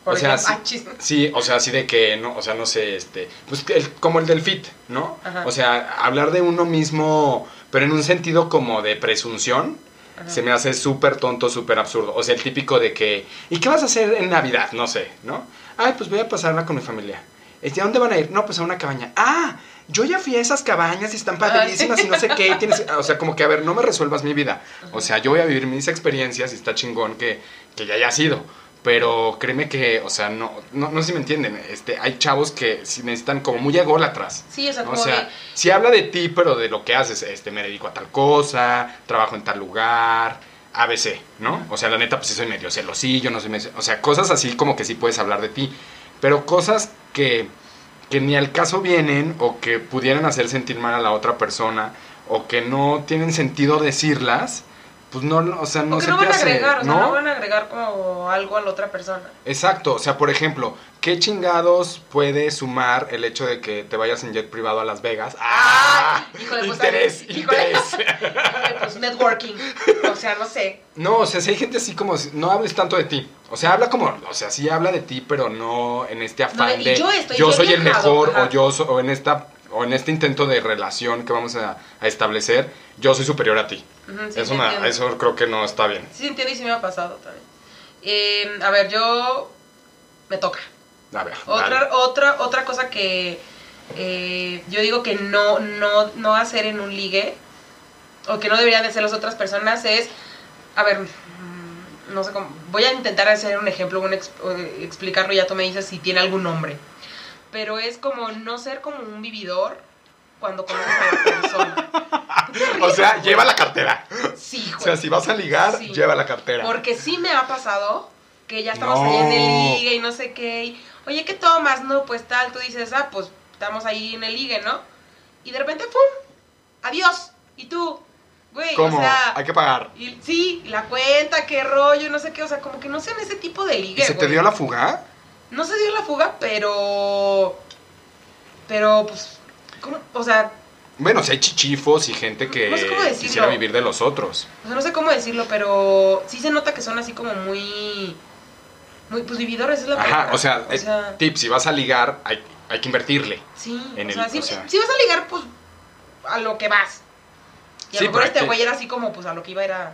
Por O sea, ejemplo, sí- ah, o sea, así de que, no, o sea, no sé, este, pues el- como el del fit, ¿no? Ajá. O sea, hablar de uno mismo, pero en un sentido como de presunción, Ajá. se me hace súper tonto, súper absurdo. O sea, el típico de que, ¿y qué vas a hacer en Navidad? No sé, ¿no? Ay, pues voy a pasarla con mi familia. Este, ¿A dónde van a ir? No, pues a una cabaña. Ah, yo ya fui a esas cabañas y están padrísimas y no sé qué. Tienes, o sea, como que, a ver, no me resuelvas mi vida. O sea, yo voy a vivir mis experiencias y está chingón que, que ya haya sido. Pero créeme que, o sea, no, no, no sé si me entienden. Este, hay chavos que necesitan como muy ególatras. Sí, o sea, O como sea, de. si habla de ti, pero de lo que haces, este, me dedico a tal cosa, trabajo en tal lugar, ABC, ¿no? O sea, la neta, pues sí soy medio celosillo, no sé, o sea, cosas así como que sí puedes hablar de ti, pero cosas que, que ni al caso vienen o que pudieran hacer sentir mal a la otra persona o que no tienen sentido decirlas, pues no, o sea, no o que se no te van a agregar, o sea, ¿no? no van a agregar como algo a la otra persona. Exacto, o sea, por ejemplo, ¿qué chingados puede sumar el hecho de que te vayas en jet privado a Las Vegas? ¡Ah! Ay, híjole, pues, interés, híjole. interés. Híjole, Pues networking. O sea, no sé. No, o sea, si hay gente así como, no hables tanto de ti. O sea, habla como, o sea, sí habla de ti, pero no en este afán y de yo estoy yo bien soy el mejor ajá. o yo so- o en esta o en este intento de relación que vamos a, a establecer, yo soy superior a ti. Sí, eso, sí entiendo. eso creo que no está bien. Sí, entiendo y sí me ha pasado también. Eh, a ver, yo. Me toca. A ver, Otra, dale. otra, otra cosa que eh, yo digo que no, no, no hacer en un ligue, o que no deberían de hacer las otras personas, es, a ver, mm, no sé cómo, voy a intentar hacer un ejemplo, un eh, explicarlo, y ya tú me dices si tiene algún nombre. Pero es como no ser como un vividor cuando conoces a la persona. O sea, lleva la cartera. Sí, O güey. sea, si vas a ligar, Sí. lleva la cartera. Porque sí me ha pasado que ya estamos No. ahí en el ligue y no sé qué. y, Oye, ¿qué tomas? No, pues tal. Tú dices, ah, pues estamos ahí en el ligue, ¿no? Y de repente, ¡pum! ¡Adiós! Y tú, güey, ¿Cómo? o sea. Hay que pagar. y- sí, la cuenta, qué rollo, no sé qué. O sea, como que no sean ese tipo de ligue. ¿Y se te dio la fuga? No se dio la fuga, pero. Pero, pues, ¿cómo? O sea, Bueno, si hay chichifos y gente que No sé cómo decirlo. quisiera vivir de los otros. o sea, no sé cómo decirlo, pero sí se nota que son así como muy. Muy, pues vividores es la Ajá, palabra. o sea, es- tip, si vas a ligar, hay, hay que invertirle. sí, en o el- sea, si, o sea. si vas a ligar, pues a lo que vas. Y a Sí, lo mejor este que- güey era así como, pues a lo que iba era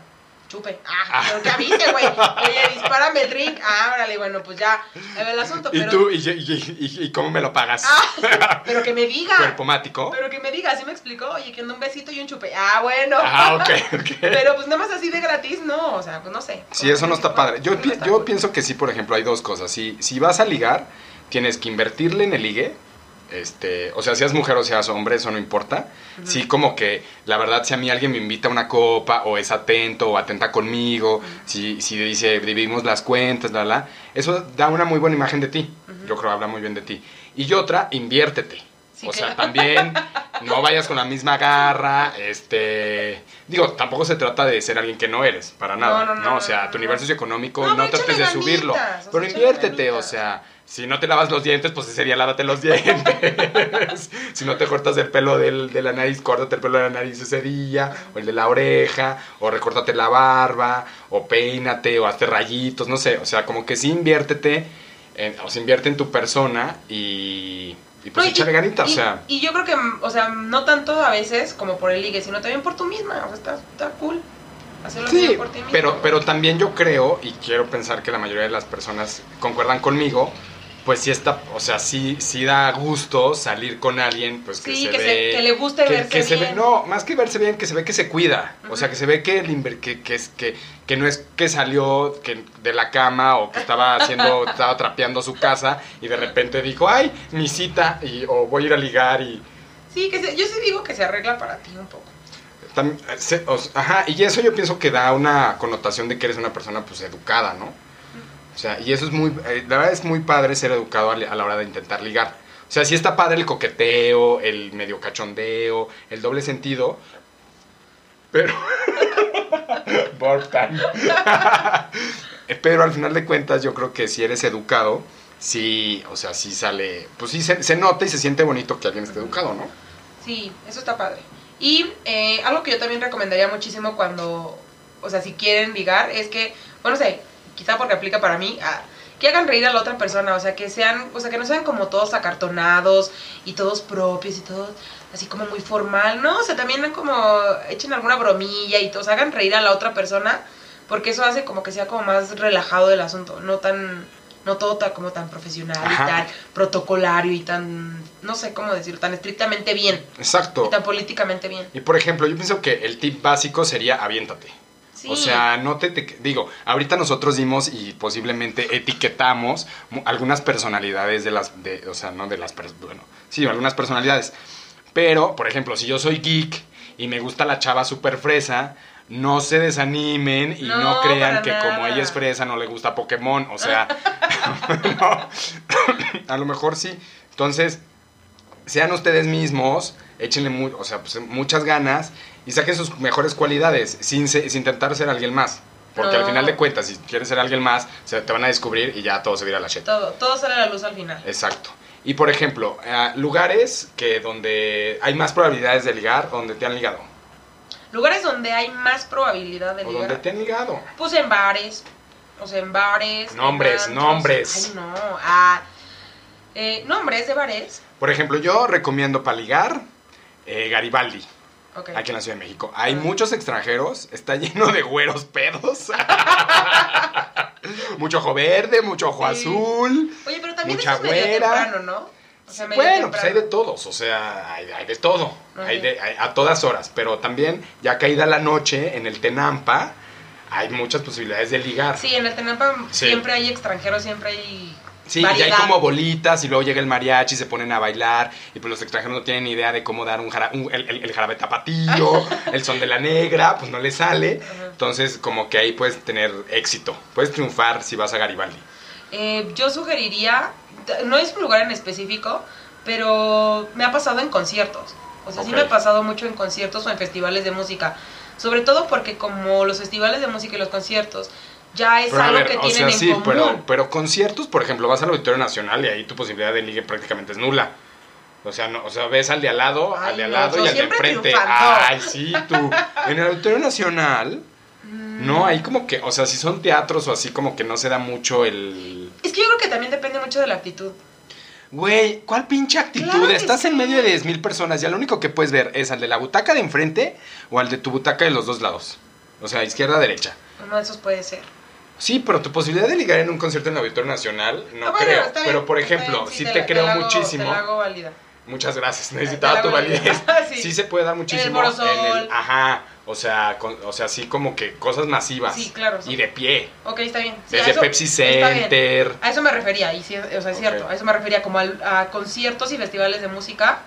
chupe. Ah, Ah. pero que avise, güey. Oye, dispárame el drink. Ah, órale, bueno, pues ya. El asunto. ¿Y pero, tú? ¿Y, y- y- y cómo me lo pagas? Ah, pero que me diga. ¿Cuerpo mático? Pero que me diga, ¿sí me explicó? Oye, que anda un besito y un chupe. Ah, bueno. Ah, ok, ok. Pero pues nada más así de gratis, no. O sea, pues no sé. Sí, eso no está padre. Yo, No pi- está yo cool. pienso que sí, por ejemplo, hay dos cosas. Si, si vas a ligar, tienes que invertirle en el ligue. Este, o sea, seas mujer o seas hombre, eso no importa. Sí, como que la verdad, si a mí alguien me invita a una copa, o es atento o atenta conmigo, si, si dice dividimos las cuentas, la, la, eso da una muy buena imagen de ti. Yo creo que habla muy bien de ti. Y otra, inviértete. Sí, o sea, claro. también no vayas con la misma garra, este... Digo, tampoco se trata de ser alguien que no eres, para nada, No, ¿no? no, no, o sea, tu no. nivel socioeconómico No, trates de subirlo. Pero inviértete, o sea, si no te lavas los dientes, pues sería lávate los dientes. si no te cortas el pelo del- de la nariz, córtate el pelo de la nariz ese día, o el de la oreja, o recórtate la barba, o peínate, o hazte rayitos, no sé, o sea, como que sí inviértete, en- o sea, invierte en tu persona y, y pues No, échale ganitas, y- o sea. Y yo creo que, o sea, no tanto a veces como por el ligue, sino también por tú misma. O sea, está, está cool. Hacerlo Sí, por ti misma. pero, pero también yo creo, y quiero pensar que la mayoría de las personas concuerdan conmigo, pues sí está, o sea, sí, sí da gusto salir con alguien, pues que Sí, se que, ve... se, que le guste que, verse que se ve, bien. no, más que verse bien, que se ve que se cuida. O sea, que se ve que, el que, que, es- que, que no es que salió que, de la cama o que estaba haciendo, estaba trapeando su casa y de repente dijo, ay, mi cita, y, o voy a ir a ligar y... Sí, que se- yo sí digo que se arregla para ti un poco. Tam- se- o- ajá, y eso yo pienso que da una connotación de que eres una persona pues educada, ¿no? O sea, y eso es muy, eh, la verdad es muy padre ser educado a, la hora de intentar ligar. O sea, sí está padre el coqueteo, el medio cachondeo, el doble sentido, pero... Pero al final de cuentas yo creo que si eres educado, sí, o sea, sí sale, pues sí se, nota y se siente bonito que alguien esté educado, ¿no? Sí, eso está padre. Y eh, algo que yo también recomendaría muchísimo cuando, o sea, si quieren ligar, es que, bueno, no sé, quizá porque aplica para mí, que hagan reír a la otra persona, o sea, que sean, o sea, que no sean como todos acartonados y todos propios y todos así como muy formal, ¿no? O sea, también como echen alguna bromilla y todos hagan reír a la otra persona, porque eso hace como que sea como más relajado el asunto, no tan no todo tan como tan profesional Ajá. y tan protocolario y tan no sé cómo decirlo, tan estrictamente bien Exacto. y tan políticamente bien. Y por ejemplo, yo pienso que el tip básico sería aviéntate. Sí. O sea, no te, te- digo, ahorita nosotros dimos y posiblemente etiquetamos algunas personalidades de las, de, o sea, no de las, bueno, sí, algunas personalidades. Pero, por ejemplo, si yo soy geek y me gusta la chava super fresa, no se desanimen y no, No, crean que como ella es fresa no le gusta Pokémon. O sea, no, a lo mejor sí. Entonces, sean ustedes mismos, échenle mu- o sea, pues, muchas ganas y saquen sus mejores cualidades sin, se- sin intentar ser alguien más. Porque al final de cuentas, si quieres ser alguien más, se te van a descubrir y ya todo se vira a la shit. todo, todo sale a la luz al final. Exacto. Y por ejemplo, eh, lugares que donde hay más probabilidades de ligar, donde te han ligado. Lugares donde hay más probabilidad de O donde ligar. te han ligado. Pues en bares. O sea, en bares. Nombres, en nombres. Ay, no. Ah, eh, nombres de bares. Por ejemplo, yo recomiendo para ligar eh, Garibaldi, Aquí en la Ciudad de México. Hay muchos extranjeros, está lleno de güeros pedos. mucho ojo verde, mucho ojo Sí. azul. Oye, pero también mucha eso es medio güera. temprano, ¿no? O sea, medio Bueno, pues hay temprano. de todos, o sea, hay, hay de todo, hay de, hay- a todas horas, pero también ya caída la noche en el Tenampa, hay muchas posibilidades de ligar. Sí, en el Tenampa Sí. siempre hay extranjeros, siempre hay. Sí, y hay como bolitas y luego llega el mariachi y se ponen a bailar y pues los extranjeros no tienen ni idea de cómo dar un, jara- un- el, el- el jarabe tapatillo, el son de la negra, pues no le sale. Ajá. Entonces como que ahí puedes tener éxito, puedes triunfar si vas a Garibaldi. Eh, yo sugeriría, no es un lugar en específico, pero me ha pasado en conciertos. O sea, sí me ha pasado mucho en conciertos o en festivales de música. Sobre todo porque como los festivales de música y los conciertos ya es Pero algo ver, que o tienen sea, en sí, común. pero, pero conciertos, por ejemplo, vas al Auditorio Nacional y ahí tu posibilidad de ligue prácticamente es nula. O sea, no, o sea, ves al de al lado, Ay, al de al lado y al de enfrente. Ay, sí, tú. En el Auditorio Nacional, Mm. no, hay como que, o sea, si son teatros o así, como que no se da mucho el. Es que yo creo que también depende mucho de la actitud. Güey, ¿cuál pinche actitud? Claro Estás en medio de 10.000 personas y lo único que puedes ver es al de la butaca de enfrente o al de tu butaca de los dos lados. O sea, izquierda, derecha. Uno de esos puede ser. Sí, pero tu posibilidad de ligar en un concierto en el Auditorio Nacional, no Ah, creo. pero, por ejemplo, sí, te creo hago- muchísimo. Te la hago válida. Muchas gracias, necesitaba tu validez. sí. Sí. se puede dar muchísimo Sol. el- ajá, o sea, con- o sea, sí como que cosas masivas. Sí, claro, sí. Y de pie. Ok, está bien. Sí, a Desde eso- Pepsi. Center. A eso me refería, y sí, o sea, es cierto, a eso me refería como al- a conciertos y festivales de música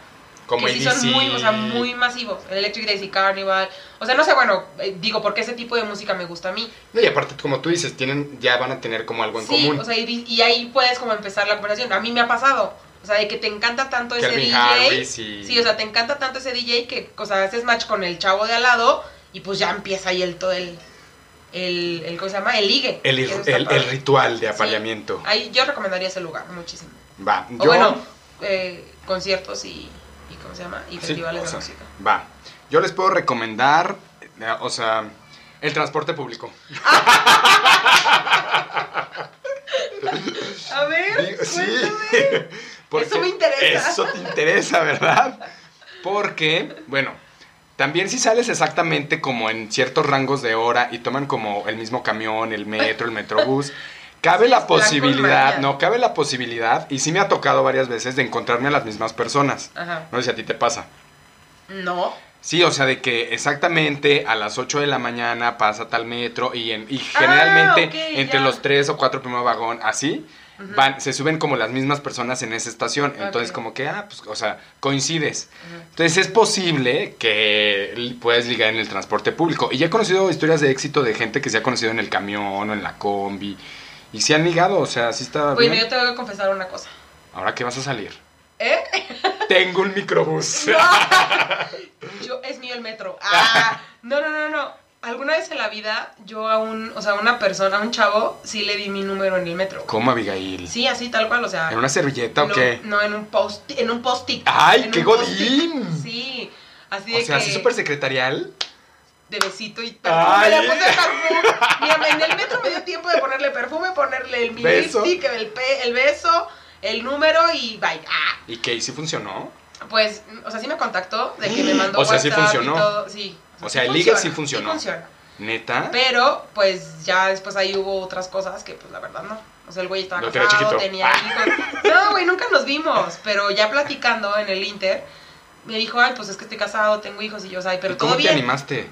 Como que sí son muy, o sea, muy masivos. El Electric Daisy Carnival. O sea, no sé, bueno, eh, digo, porque ese tipo de música me gusta a mí. No, y aparte, como tú dices, tienen, ya van a tener como algo en Sí, común. o sea, y, y ahí puedes como empezar la conversación. A mí me ha pasado. O sea, de que te encanta tanto ese DJ. Y... Sí, o sea, te encanta tanto ese DJ que, o sea, haces match con el chavo de al lado y pues ya empieza ahí el todo el, el, el ¿cómo se llama? El ligue. el, ritual de Sí. apareamiento. Ahí yo recomendaría ese lugar muchísimo. Va, O yo... bueno, eh, conciertos y, ¿cómo se llama? Y Sí, festivales de sea, música. Va. Yo les puedo recomendar, eh, o sea, el transporte público. A ver, Digo, sí. Porque Eso me interesa. Eso te interesa, ¿verdad? Porque, bueno, también si sales exactamente como en ciertos rangos de hora y toman como el mismo camión, el metro, el metrobús, cabe Sí, la posibilidad, no, cabe la posibilidad, y sí me ha tocado varias veces de encontrarme a las mismas personas. Ajá. No sé si a ti te pasa. No. Sí, o sea, de que exactamente a las 8 de la mañana pasa tal metro y, en, y generalmente Ah, ok, entre ya. los tres o cuatro primeros vagón, así, van, se suben como las mismas personas en esa estación. Entonces, como que, ah, pues, o sea, coincides. Entonces, es posible que puedas ligar en el transporte público. Y ya he conocido historias de éxito de gente que se ha conocido en el camión o en la combi. Y se han ligado, o sea, sí está Bueno, bien. yo te voy a confesar una cosa. Ahora que vas a salir. ¿Eh? Tengo un microbús. Yo, es mío el metro. Ah, no, no, no, no. Alguna vez en la vida, yo a un, o sea, a una persona, a un chavo, sí le di mi número en el metro. ¿Cómo, Abigail? Sí, así, tal cual, o sea. ¿En una servilleta o qué? No, en un post, en un post-it. ¡Ay, En qué godín! Sí, así O de sea, que... así súper secretarial. De besito y perfume. Le puse perfume. En el metro me dio tiempo de ponerle perfume, ponerle el mi lipstick, el, pe- el beso, el número y bye. Ah, ¿Y qué? ¿Y sí funcionó? pues, o sea, sí me contactó de que me mandó O sea, sí funcionó. Sí. O sea, el ligue sí funcionó. Sí funciona. ¿Neta? Pero, pues, ya después ahí hubo otras cosas que, pues, la verdad no. O sea, el güey estaba casado, chiquito. tenía Ah. hijos. No, güey, nunca nos vimos. Pero ya platicando en el Inter, me dijo, ay, pues es que estoy casado, tengo hijos. Y yo, o sea, pero ¿Y todo ¿Cómo te bien. animaste?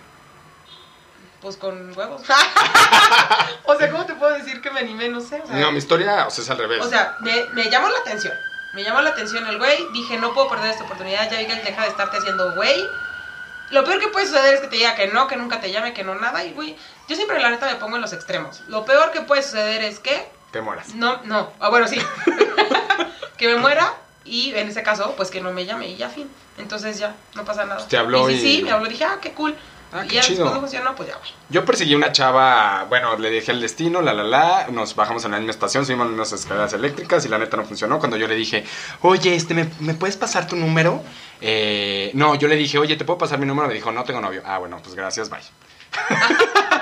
Pues con huevos. o sea, ¿cómo te puedo decir que me animé? No sé. O sea, No, mi historia, o sea, es al revés. o sea, me, me llamó la atención. Me llamó la atención el güey. Dije, no puedo perder esta oportunidad. Ya, Miguel, deja de estarte haciendo güey. Lo peor que puede suceder es que te diga que no, que nunca te llame, que no nada. Y, güey, yo siempre la neta me pongo en los extremos. Lo peor que puede suceder es que te mueras. no, no. Ah, bueno, sí. que me muera y en ese caso, pues que no me llame y ya, fin. Entonces ya, no pasa nada. Te habló y... y- Sí, sí, me habló. Dije, ah, qué cool. Ah, y ya chido. después no funcionó, pues ya. Yo perseguí una chava, bueno, le dejé el destino, la la la, nos bajamos en la misma estación, subimos unas escaleras eléctricas y la neta no funcionó. Cuando yo le dije, oye, este, ¿me, me puedes pasar tu número? Eh, no, yo le dije, oye, ¿te puedo pasar mi número? Me dijo, no tengo novio. Ah, bueno, pues gracias, bye.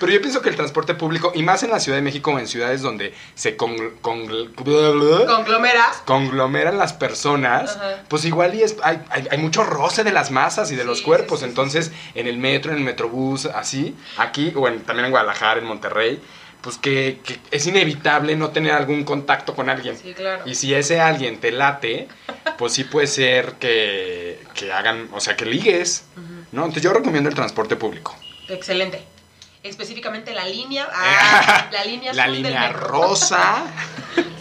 Pero yo pienso que el transporte público, y más en la Ciudad de México o en ciudades donde se con, con- Conglomeras. conglomeran las personas, pues igual y es, hay, hay, hay mucho roce de las masas y de Sí, los cuerpos. sí, sí. Entonces, en el metro, en el metrobús, así, aquí, o en- también en Guadalajara, en Monterrey, pues que, que es inevitable no tener algún contacto con alguien. Sí, claro. Y si ese alguien te late, pues sí puede ser que, que hagan, o sea, que ligues. ¿no? Entonces yo recomiendo el transporte público. Excelente. Específicamente la línea. Ah, la línea La azul línea rosa.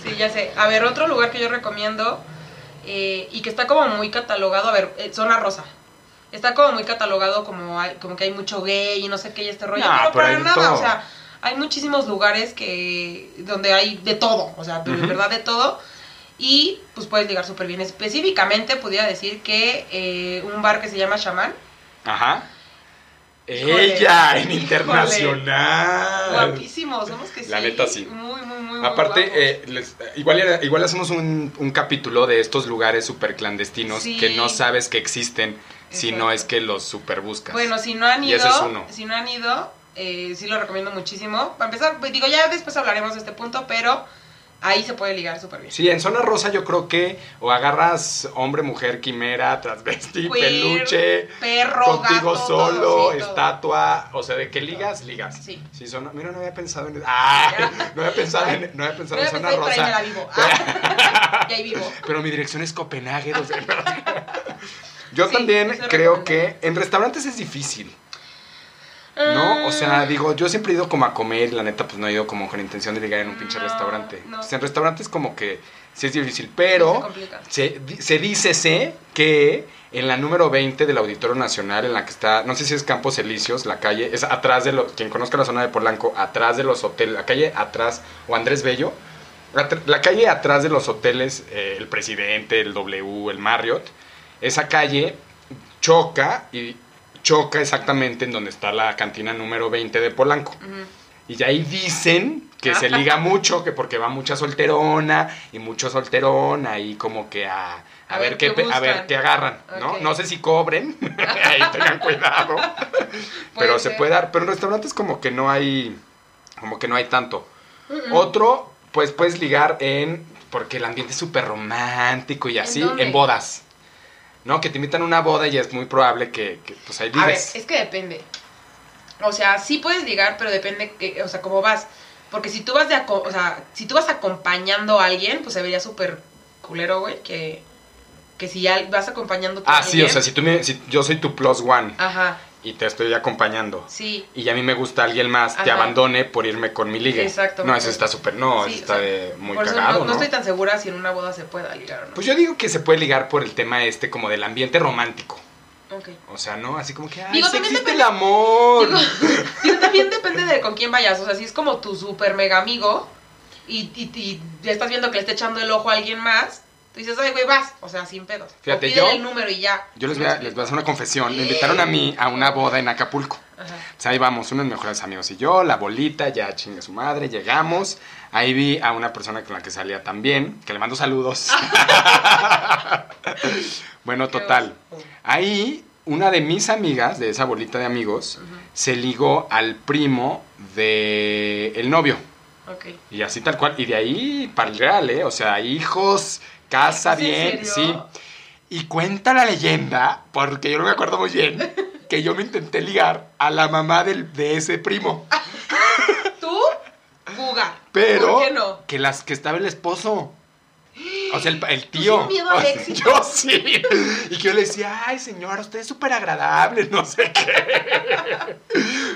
Sí, ya sé. A ver, otro lugar que yo recomiendo eh, y que está como muy catalogado, a ver, eh, zona rosa. Está como muy catalogado como, hay- como que hay mucho gay y no sé qué y este rollo. No, pero pero para nada, todo. o sea, hay muchísimos lugares que donde hay de todo, o sea, de verdad de todo. Y pues puedes llegar súper bien. Específicamente pudiera decir que eh, un bar que se llama Shaman, Ajá. Ella, en internacional. guapísimo, somos que sí. La neta, sí. Muy, muy, muy Aparte, eh, les- igual, igual hacemos un, un capítulo de estos lugares súper clandestinos Sí. que no sabes que existen, si no es que los super buscas. Bueno, si no han Y ido, ese es uno. si no han ido, eh, sí lo recomiendo muchísimo. Para empezar, pues, digo, ya después hablaremos de este punto, pero ahí se puede ligar súper bien. Sí, en zona rosa yo creo que o agarras hombre, mujer, quimera, transvesti, Queer, peluche, perro, contigo gato, solo, todo, sí, todo. estatua, o sea, de que ligas, ligas. Sí. Sí, zona, mira, no había pensado en ah, no había pensado en, no había pensado No en zona pensar, pero ahí la rosa. vivo. Ah, y ahí vivo. Pero mi dirección es Copenhague. o sea, Yo Sí, también creo que en restaurantes es difícil. ¿No? O sea, Ah, digo, yo siempre he ido como a comer y la neta, pues no he ido como con intención de ligar en un pinche No, restaurante. no. En restaurantes como que sí es difícil, se pero se, di- se dice sé que en la número 20 del Auditorio Nacional, en la que está, no sé si es Campos Elíseos, la calle, es atrás de los, quien conozca la zona de Polanco, atrás de los hoteles, la calle atrás, o Andrés Bello, la calle atrás de los hoteles, eh, el Presidente, el W, el Marriott, esa calle choca y choca exactamente en donde está la cantina número 20 de Polanco. Y ahí dicen que se liga mucho, que porque va mucha solterona y mucho solterón ahí como que a, a, A ver, ver qué, a ver qué agarran, ¿no? No sé si cobren, ahí tengan cuidado, pero se puede dar. Pero en restaurantes como que no hay, como que no hay tanto. Otro, pues puedes ligar en, porque el ambiente es súper romántico y ¿En así, en bodas. ¿No? Que te invitan a una boda y es muy probable que, que, pues ahí A ver, ligues. es que depende. O sea, sí puedes ligar, pero depende, que, o sea, cómo vas. Porque si tú vas de, o sea, si tú vas acompañando a alguien, pues se vería súper culero, güey, que, que si ya vas acompañando a Ah, sí, o sea, si tú me, si yo soy tu plus one Ajá, y te estoy acompañando sí. y a mí me gusta alguien más, te abandone por irme con mi ligue. Exacto. No, eso está súper, no, Sí, está o sea, de muy Por eso cagado, no, ¿no? no estoy tan segura si en una boda se pueda ligar o no. Pues yo digo que se puede ligar por el tema este como del ambiente romántico. Ok. O sea, ¿no? Así como que, ay, Digo, existe depende- el amor. Digo, digo, también depende de con quién vayas. O sea, si es como tu super mega amigo y, y, y ya estás viendo que le está echando el ojo a alguien más, tú dices, ay, güey, vas. O sea, sin pedos. Fíjate, o yo- el número y ya. Yo les voy, a, les voy a hacer una confesión. Me invitaron a mí a una boda en Acapulco. Ajá. O sea, ahí vamos, unos mejores amigos y yo, la bolita, ya chingue su madre, llegamos. Ahí vi a una persona con la que salía también, que le mando saludos. bueno, total. Ahí, una de mis amigas, de esa bolita de amigos, se ligó al primo de el novio. Ok. Y así tal cual. Y de ahí para el real, ¿eh? O sea, hijos, casa ¿Es en bien, sí. Y cuenta la leyenda, porque yo no me acuerdo muy bien, que yo me intenté ligar a la mamá del, de ese primo. ¿Tú? Buga. Pero ¿Por qué no? que las que estaba el esposo. O sea, el, el tío. miedo al éxito. Yo sí. Y que yo le decía, ay, señora, usted es súper agradable, no sé qué.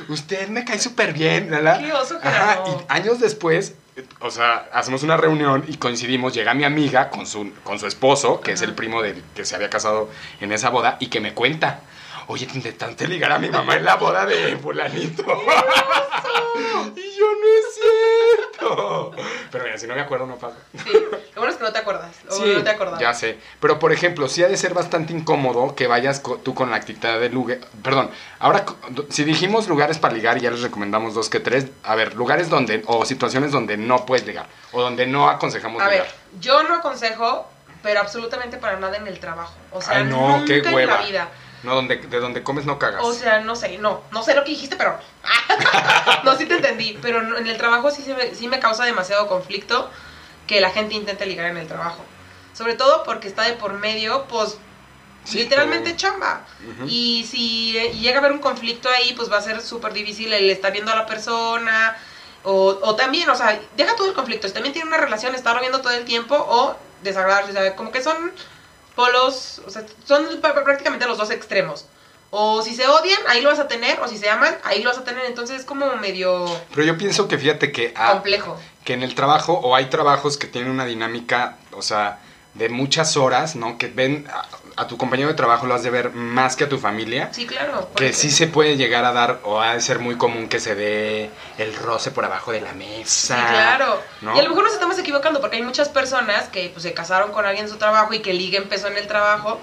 Usted me cae súper bien, ¿verdad? Qué oso, Ajá, y años después, o sea, hacemos una reunión y coincidimos, llega mi amiga con su, con su esposo, que es el primo del que se había casado en esa boda, y que me cuenta, oye, te intentaste ligar a mi mamá en la boda de fulanito. y yo, no es cierto. Pero mira, si no me acuerdo, no pasa. Sí. Lo bueno es que no te acuerdas. O Sí, no te acordabas. ya sé. Pero, por ejemplo, sí ha de ser bastante incómodo que vayas co- tú con la actividad de lugar. Perdón, ahora, si dijimos lugares para ligar ya les recomendamos dos que tres, a ver, lugares donde, o situaciones donde no puedes ligar, o donde no aconsejamos A ligar. ver, yo no aconsejo, pero absolutamente para nada en el trabajo. O sea, Ay, no, qué nunca en hueva. la vida. No, donde, de donde comes no cagas. O sea, no sé, no, no sé lo que dijiste, pero no, sí te entendí, pero en el trabajo sí, sí me causa demasiado conflicto que la gente intente ligar en el trabajo. Sobre todo porque está de por medio, pues, Sí, literalmente chamba. Y si eh, llega a haber un conflicto ahí, pues va a ser súper difícil el estar viendo a la persona. O, o también, o sea, deja todo el conflicto. Si también tiene una relación, estarlo viendo todo el tiempo o desagradarse. O sea, como que son polos, o sea, son pr- pr- prácticamente los dos extremos. O si se odian, ahí lo vas a tener, o si se aman, ahí lo vas a tener. Entonces es como medio Pero yo pienso que fíjate que, ah, complejo. que en el trabajo, o hay trabajos que tienen una dinámica, o sea, de muchas horas, ¿no? Que ven a, a tu compañero de trabajo, lo has de ver más que a tu familia. Sí, claro. Que sí se puede llegar a dar, o ha de ser muy común que se dé el roce por abajo de la mesa. Sí, claro. ¿no? Y a lo mejor nos estamos equivocando porque hay muchas personas que pues, se casaron con alguien en su trabajo y que ligue empezó en el trabajo,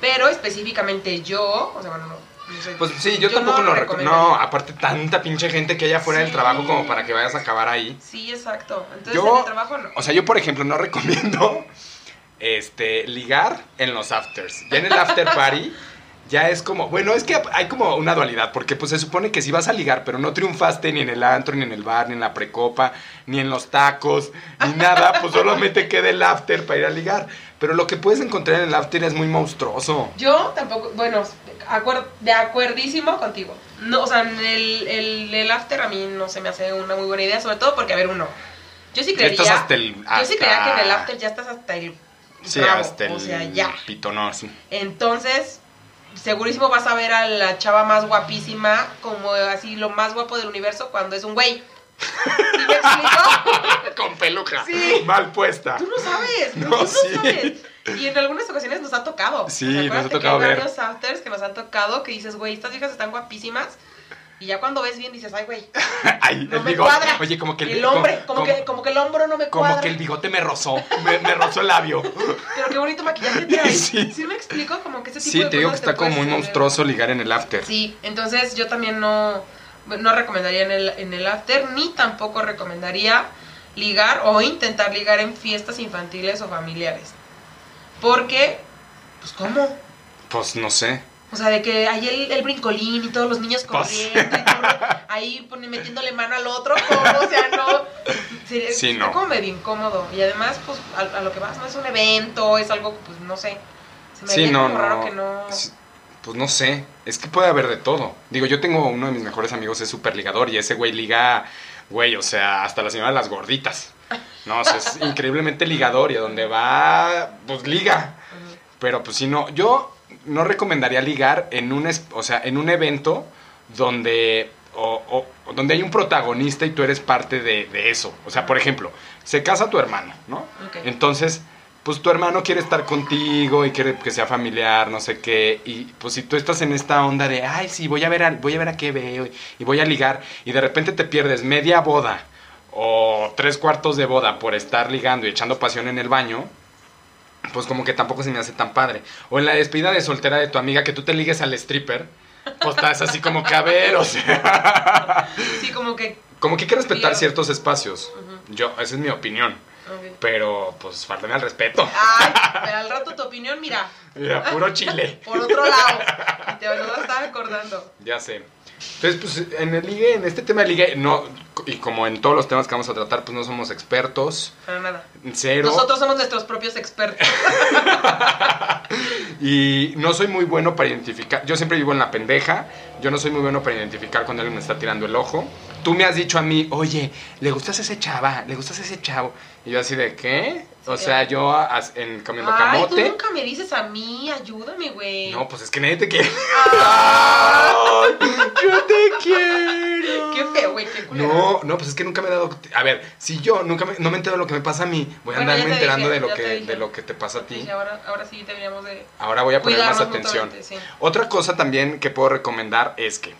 pero específicamente yo, o sea, bueno, no, No sé. Pues sí, yo, Yo tampoco no lo recomiendo. No, aparte tanta pinche gente que hay afuera del Sí. trabajo como para que vayas a acabar ahí. Sí, exacto. Entonces Yo- en el trabajo no. O sea, yo por ejemplo no recomiendo este ligar en los afters. Ya en el after party ya es como, bueno, es que hay como una dualidad, porque pues se supone que si vas a ligar, pero no triunfaste ni en el antro, ni en el bar, ni en la precopa, ni en los tacos, ni nada, pues solamente queda el after para ir a ligar. Pero lo que puedes encontrar en el after es muy monstruoso. Yo tampoco, bueno, acuer- de acuerdísimo contigo. No, o sea, en el, el, el after a mí no se me hace una muy buena idea, sobre todo porque, a ver, uno. Yo sí. Estás hasta el... Yo sí creía que en el after ya estás hasta el. Sí, hasta el O sea, ya. pitonón, sí. Entonces, segurísimo vas a ver a la chava más guapísima, como así lo más guapo del universo, cuando es un güey. ¿Sí me explico? Con peluca. Sí. Mal puesta. Tú no sabes, No, tú no sí. sabes. Y en algunas ocasiones nos ha tocado. Sí, O sea, nos ha tocado que hay ver. varios afters que nos han tocado que dices, güey, estas viejas están guapísimas. Y ya cuando ves bien dices, ay, güey, Ay, no el me bigote. cuadra. Oye, como que el, el como- hombre, como, como- que, como que el hombro no me como cuadra. que el bigote me rozó. Me, me rozó el labio. Pero qué bonito maquillaje traes. Sí. Sí. me explico? Como que ese tipo Sí, de te digo que está como muy monstruoso ligar en el after. Sí, entonces yo también no, no recomendaría en el, en el after, ni tampoco recomendaría ligar o intentar ligar en fiestas infantiles o familiares. Porque, pues, ¿cómo? Pues no sé. O sea, de que hay el, el brincolín y todos los niños corriendo y tú ahí metiéndole mano al otro, ¿cómo? O sea, no. sería- Sí, está no. como medio incómodo. Y además, pues, a, a lo que vas, no es un evento, es algo, pues, no sé. Se me Sí, no, como raro no. que no. Pues no sé. Es que puede haber de todo. Digo, yo tengo uno de mis mejores amigos, es súper ligador. Y ese güey liga, güey, o sea, hasta la señora de las gorditas. No, o sea, es increíblemente ligador. Y a donde va, pues liga. Pero pues si no, yo no recomendaría ligar en un, es- o sea, en un evento donde, o- o- donde hay un protagonista y tú eres parte de, de eso. O sea, por ejemplo, se casa tu hermano, ¿no? Entonces, pues tu hermano quiere estar contigo y quiere que sea familiar, no sé qué. Y pues si tú estás en esta onda de, ay, sí, voy a ver a, voy a, ver a qué veo y, y voy a ligar, y de repente te pierdes media boda o tres cuartos de boda por estar ligando y echando pasión en el baño, pues como que tampoco se me hace tan padre. O en la despedida de soltera de tu amiga que tú te ligues al stripper, pues estás así como que a ver, o sea, Sí, como que. como que hay que respetar ciertos espacios. Yo, esa es mi opinión. Pero pues faltame al respeto. Ay, pero al rato tu opinión, mira, Mira, puro chile. por otro lado. Y te lo estaba acordando. Ya sé. Entonces, pues en el ligue, en este tema de ligue, no, y como en todos los temas que vamos a tratar, pues no somos expertos. Para nada. Cero. Nosotros somos nuestros propios expertos. Y no soy muy bueno para identificar. Yo siempre vivo en la pendeja. Yo no soy muy bueno para identificar cuando alguien me está tirando el ojo. Tú me has dicho a mí, oye, ¿le gustas a ese chava? ¿Le gustas a ese chavo? Y yo así de, ¿qué? O Sí. sea, yo as- en comiendo Ay, tú camote. nunca me dices a mí, ayúdame, güey. No, pues es que nadie te quiere. Ah, yo te quiero. qué feo, güey, qué culero. No, no, pues es que nunca me he dado. A ver, si yo nunca me, no me entero de lo que me pasa a mí, voy a Bueno, andarme te enterando dije, de lo que de lo que te pasa a ti. Dije, ahora, ahora sí deberíamos de Ahora voy a poner más atención. sí. Otra cosa también que puedo recomendar es que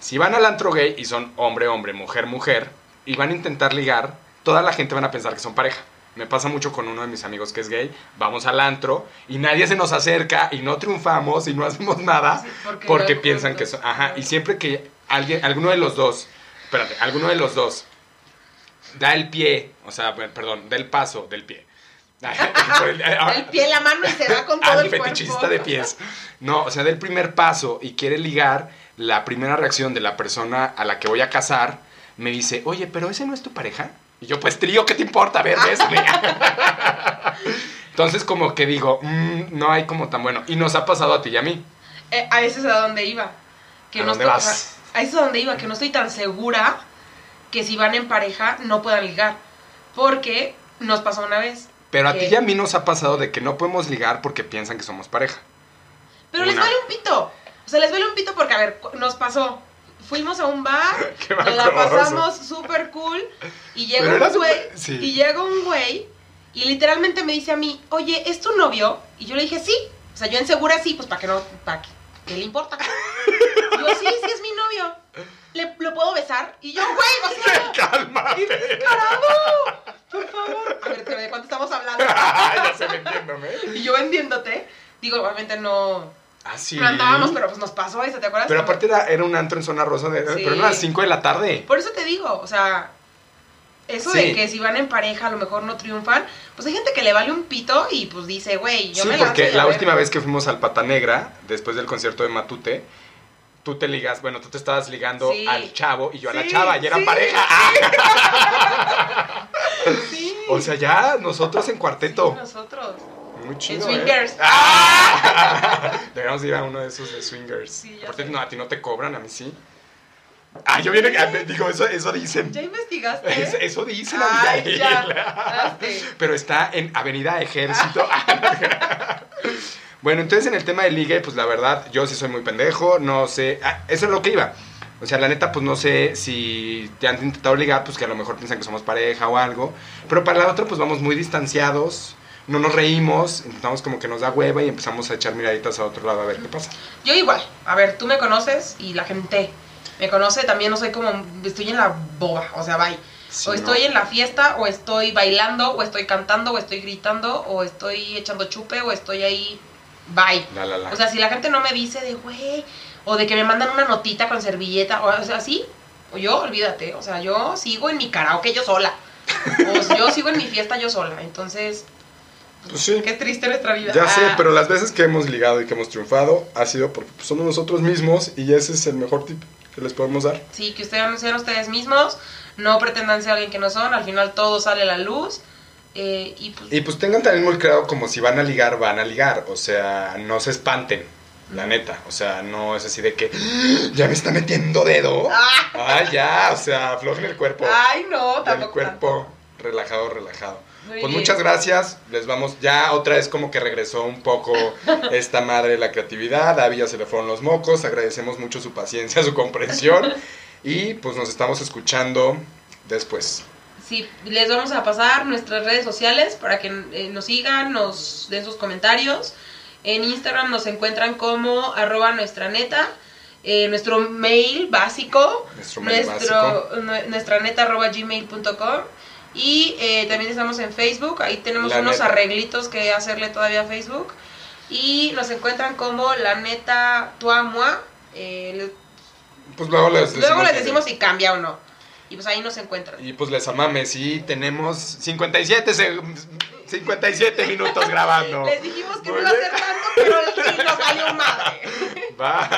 si van al antro gay y son hombre, hombre, mujer, mujer, y van a intentar ligar, toda la gente van a pensar que son pareja. Me pasa mucho con uno de mis amigos que es gay. Vamos al antro y nadie se nos acerca y no triunfamos y no hacemos nada Sí, porque piensan que son. Ajá, y siempre que alguien, alguno de los dos, espérate, alguno de los dos da el pie, o sea, perdón, da el paso del pie. Por el- El pie en la mano y se da con todo Ah, el cuerpo. fetichista de pies. No, o sea, del primer paso y quiere ligar, la primera reacción de la persona a la que voy a casar me dice, oye, pero ese no es tu pareja. Y yo, pues trío, ¿qué te importa? A ver, bésame. Entonces, como que digo, "Mm, no hay como tan bueno. Y nos ha pasado a ti y a mí. Eh, a ese es a donde iba. Que ¿A no dónde estoy- vas? a ese es a donde iba, que no estoy tan segura que si van en pareja no puedan ligar. Porque nos pasó una vez. Pero a ti y a mí nos ha pasado de que no podemos ligar porque piensan que somos pareja. Pero les vale un pito. O sea, les vale un pito porque, a ver, nos pasó. Fuimos a un bar, nos la pasamos súper cool. Y llega un güey. sí. Y llega un güey. Y literalmente me dice a mí, oye, ¿es tu novio? Y yo le dije, sí. O sea, yo en segura sí, pues para que no. ¿Para qué? ¿Qué le importa? Yo, sí, sí es mi novio. ¿Le, ¿Lo puedo besar? Y yo, güey, o sea. Por favor. A ver, ¿de cuánto estamos hablando? ya se vendiéndome. Y yo vendiéndote. Digo, obviamente no. Ah, sí. No andábamos, pero pues nos pasó eso, ¿te acuerdas? Pero aparte era, era un antro en zona rosa, de- Sí. pero eran las 5 de la tarde. Por eso te digo, o sea, eso Sí. de que si van en pareja a lo mejor no triunfan, pues hay gente que le vale un pito y pues dice, güey, yo Sí, me lanzo porque la última vez que fuimos al Pata Negra, después del concierto de Matute, tú te ligas, bueno, tú te estabas ligando Sí. al chavo y yo a la Sí, chava y eran sí, pareja. Sí. O sea, ya nosotros en cuarteto. Sí, nosotros. Muy chido. En ¿eh? swingers. ¡Ah! Deberíamos ir a uno de esos de swingers. Sí, Aparte, no, a ti no te cobran, a mí sí. Ah, yo viene, ah, digo, eso, eso dicen. ¿Ya investigaste? Es- eso dicen, Ay, Abigail. ya. Pero está en Avenida Ejército. bueno, entonces en el tema de ligue, pues la verdad, yo sí soy muy pendejo, no sé, ah, eso es lo que iba. O sea, la neta, pues no sé si te han intentado ligar, pues que a lo mejor piensan que somos pareja o algo. Pero para la otra, pues vamos muy distanciados, no nos reímos, intentamos como que nos da hueva y empezamos a echar miraditas a otro lado a ver qué pasa. Yo igual. A ver, tú me conoces y la gente me conoce. También no soy como, estoy en la boba, o sea, bye. Sí, o ¿no? estoy en la fiesta, o estoy bailando, o estoy cantando, o estoy gritando, o estoy echando chupe, o estoy ahí, bye. La, la, la. O sea, si la gente no me dice de, güey, o de que me mandan una notita con servilleta, o, o sea, sí, o yo, olvídate, o sea, yo sigo en mi karaoke yo sola. O yo sigo en mi fiesta yo sola. Entonces, Pues sí. qué triste nuestra vida. Ya sé, Ah, pero las veces que hemos ligado y que hemos triunfado ha sido porque pues, somos nosotros mismos y ese es el mejor tip que les podemos dar. Sí, que ustedes sean ustedes mismos, no pretendan ser alguien que no son, al final todo sale a la luz. eh, y pues, Y pues tengan también muy claro como si van a ligar, van a ligar. O sea, no se espanten, la neta. O sea, no es así de que "Ah, ya me está metiendo dedo. ¡Ah! Ay, ya, o sea, aflojen el cuerpo. Ay, no, el tampoco. cuerpo relajado, relajado. Muy Pues bien. muchas gracias. Les vamos, ya otra vez como que regresó un poco esta madre de la creatividad. A Abby ya se le fueron los mocos. Agradecemos mucho su paciencia, su comprensión. Y pues nos estamos escuchando después. Sí, les vamos a pasar nuestras redes sociales para que eh, nos sigan, nos den sus comentarios. En Instagram nos encuentran como arroba nuestra neta. eh, nuestro mail básico, Nuestro mail nuestro, nue- nuestra neta arroba gmail.com. Y eh, también estamos en Facebook, ahí tenemos La unos Neta. arreglitos que hacerle todavía a Facebook. Y nos encuentran como la neta tuamua. Eh, Pues luego les decimos. luego les que- decimos si cambia o no. Y pues ahí nos encuentran. Y pues les amames. Y tenemos 57, seg- 57 minutos grabando. Les dijimos que no iba a ser tanto, pero sí nos salió madre. Bye.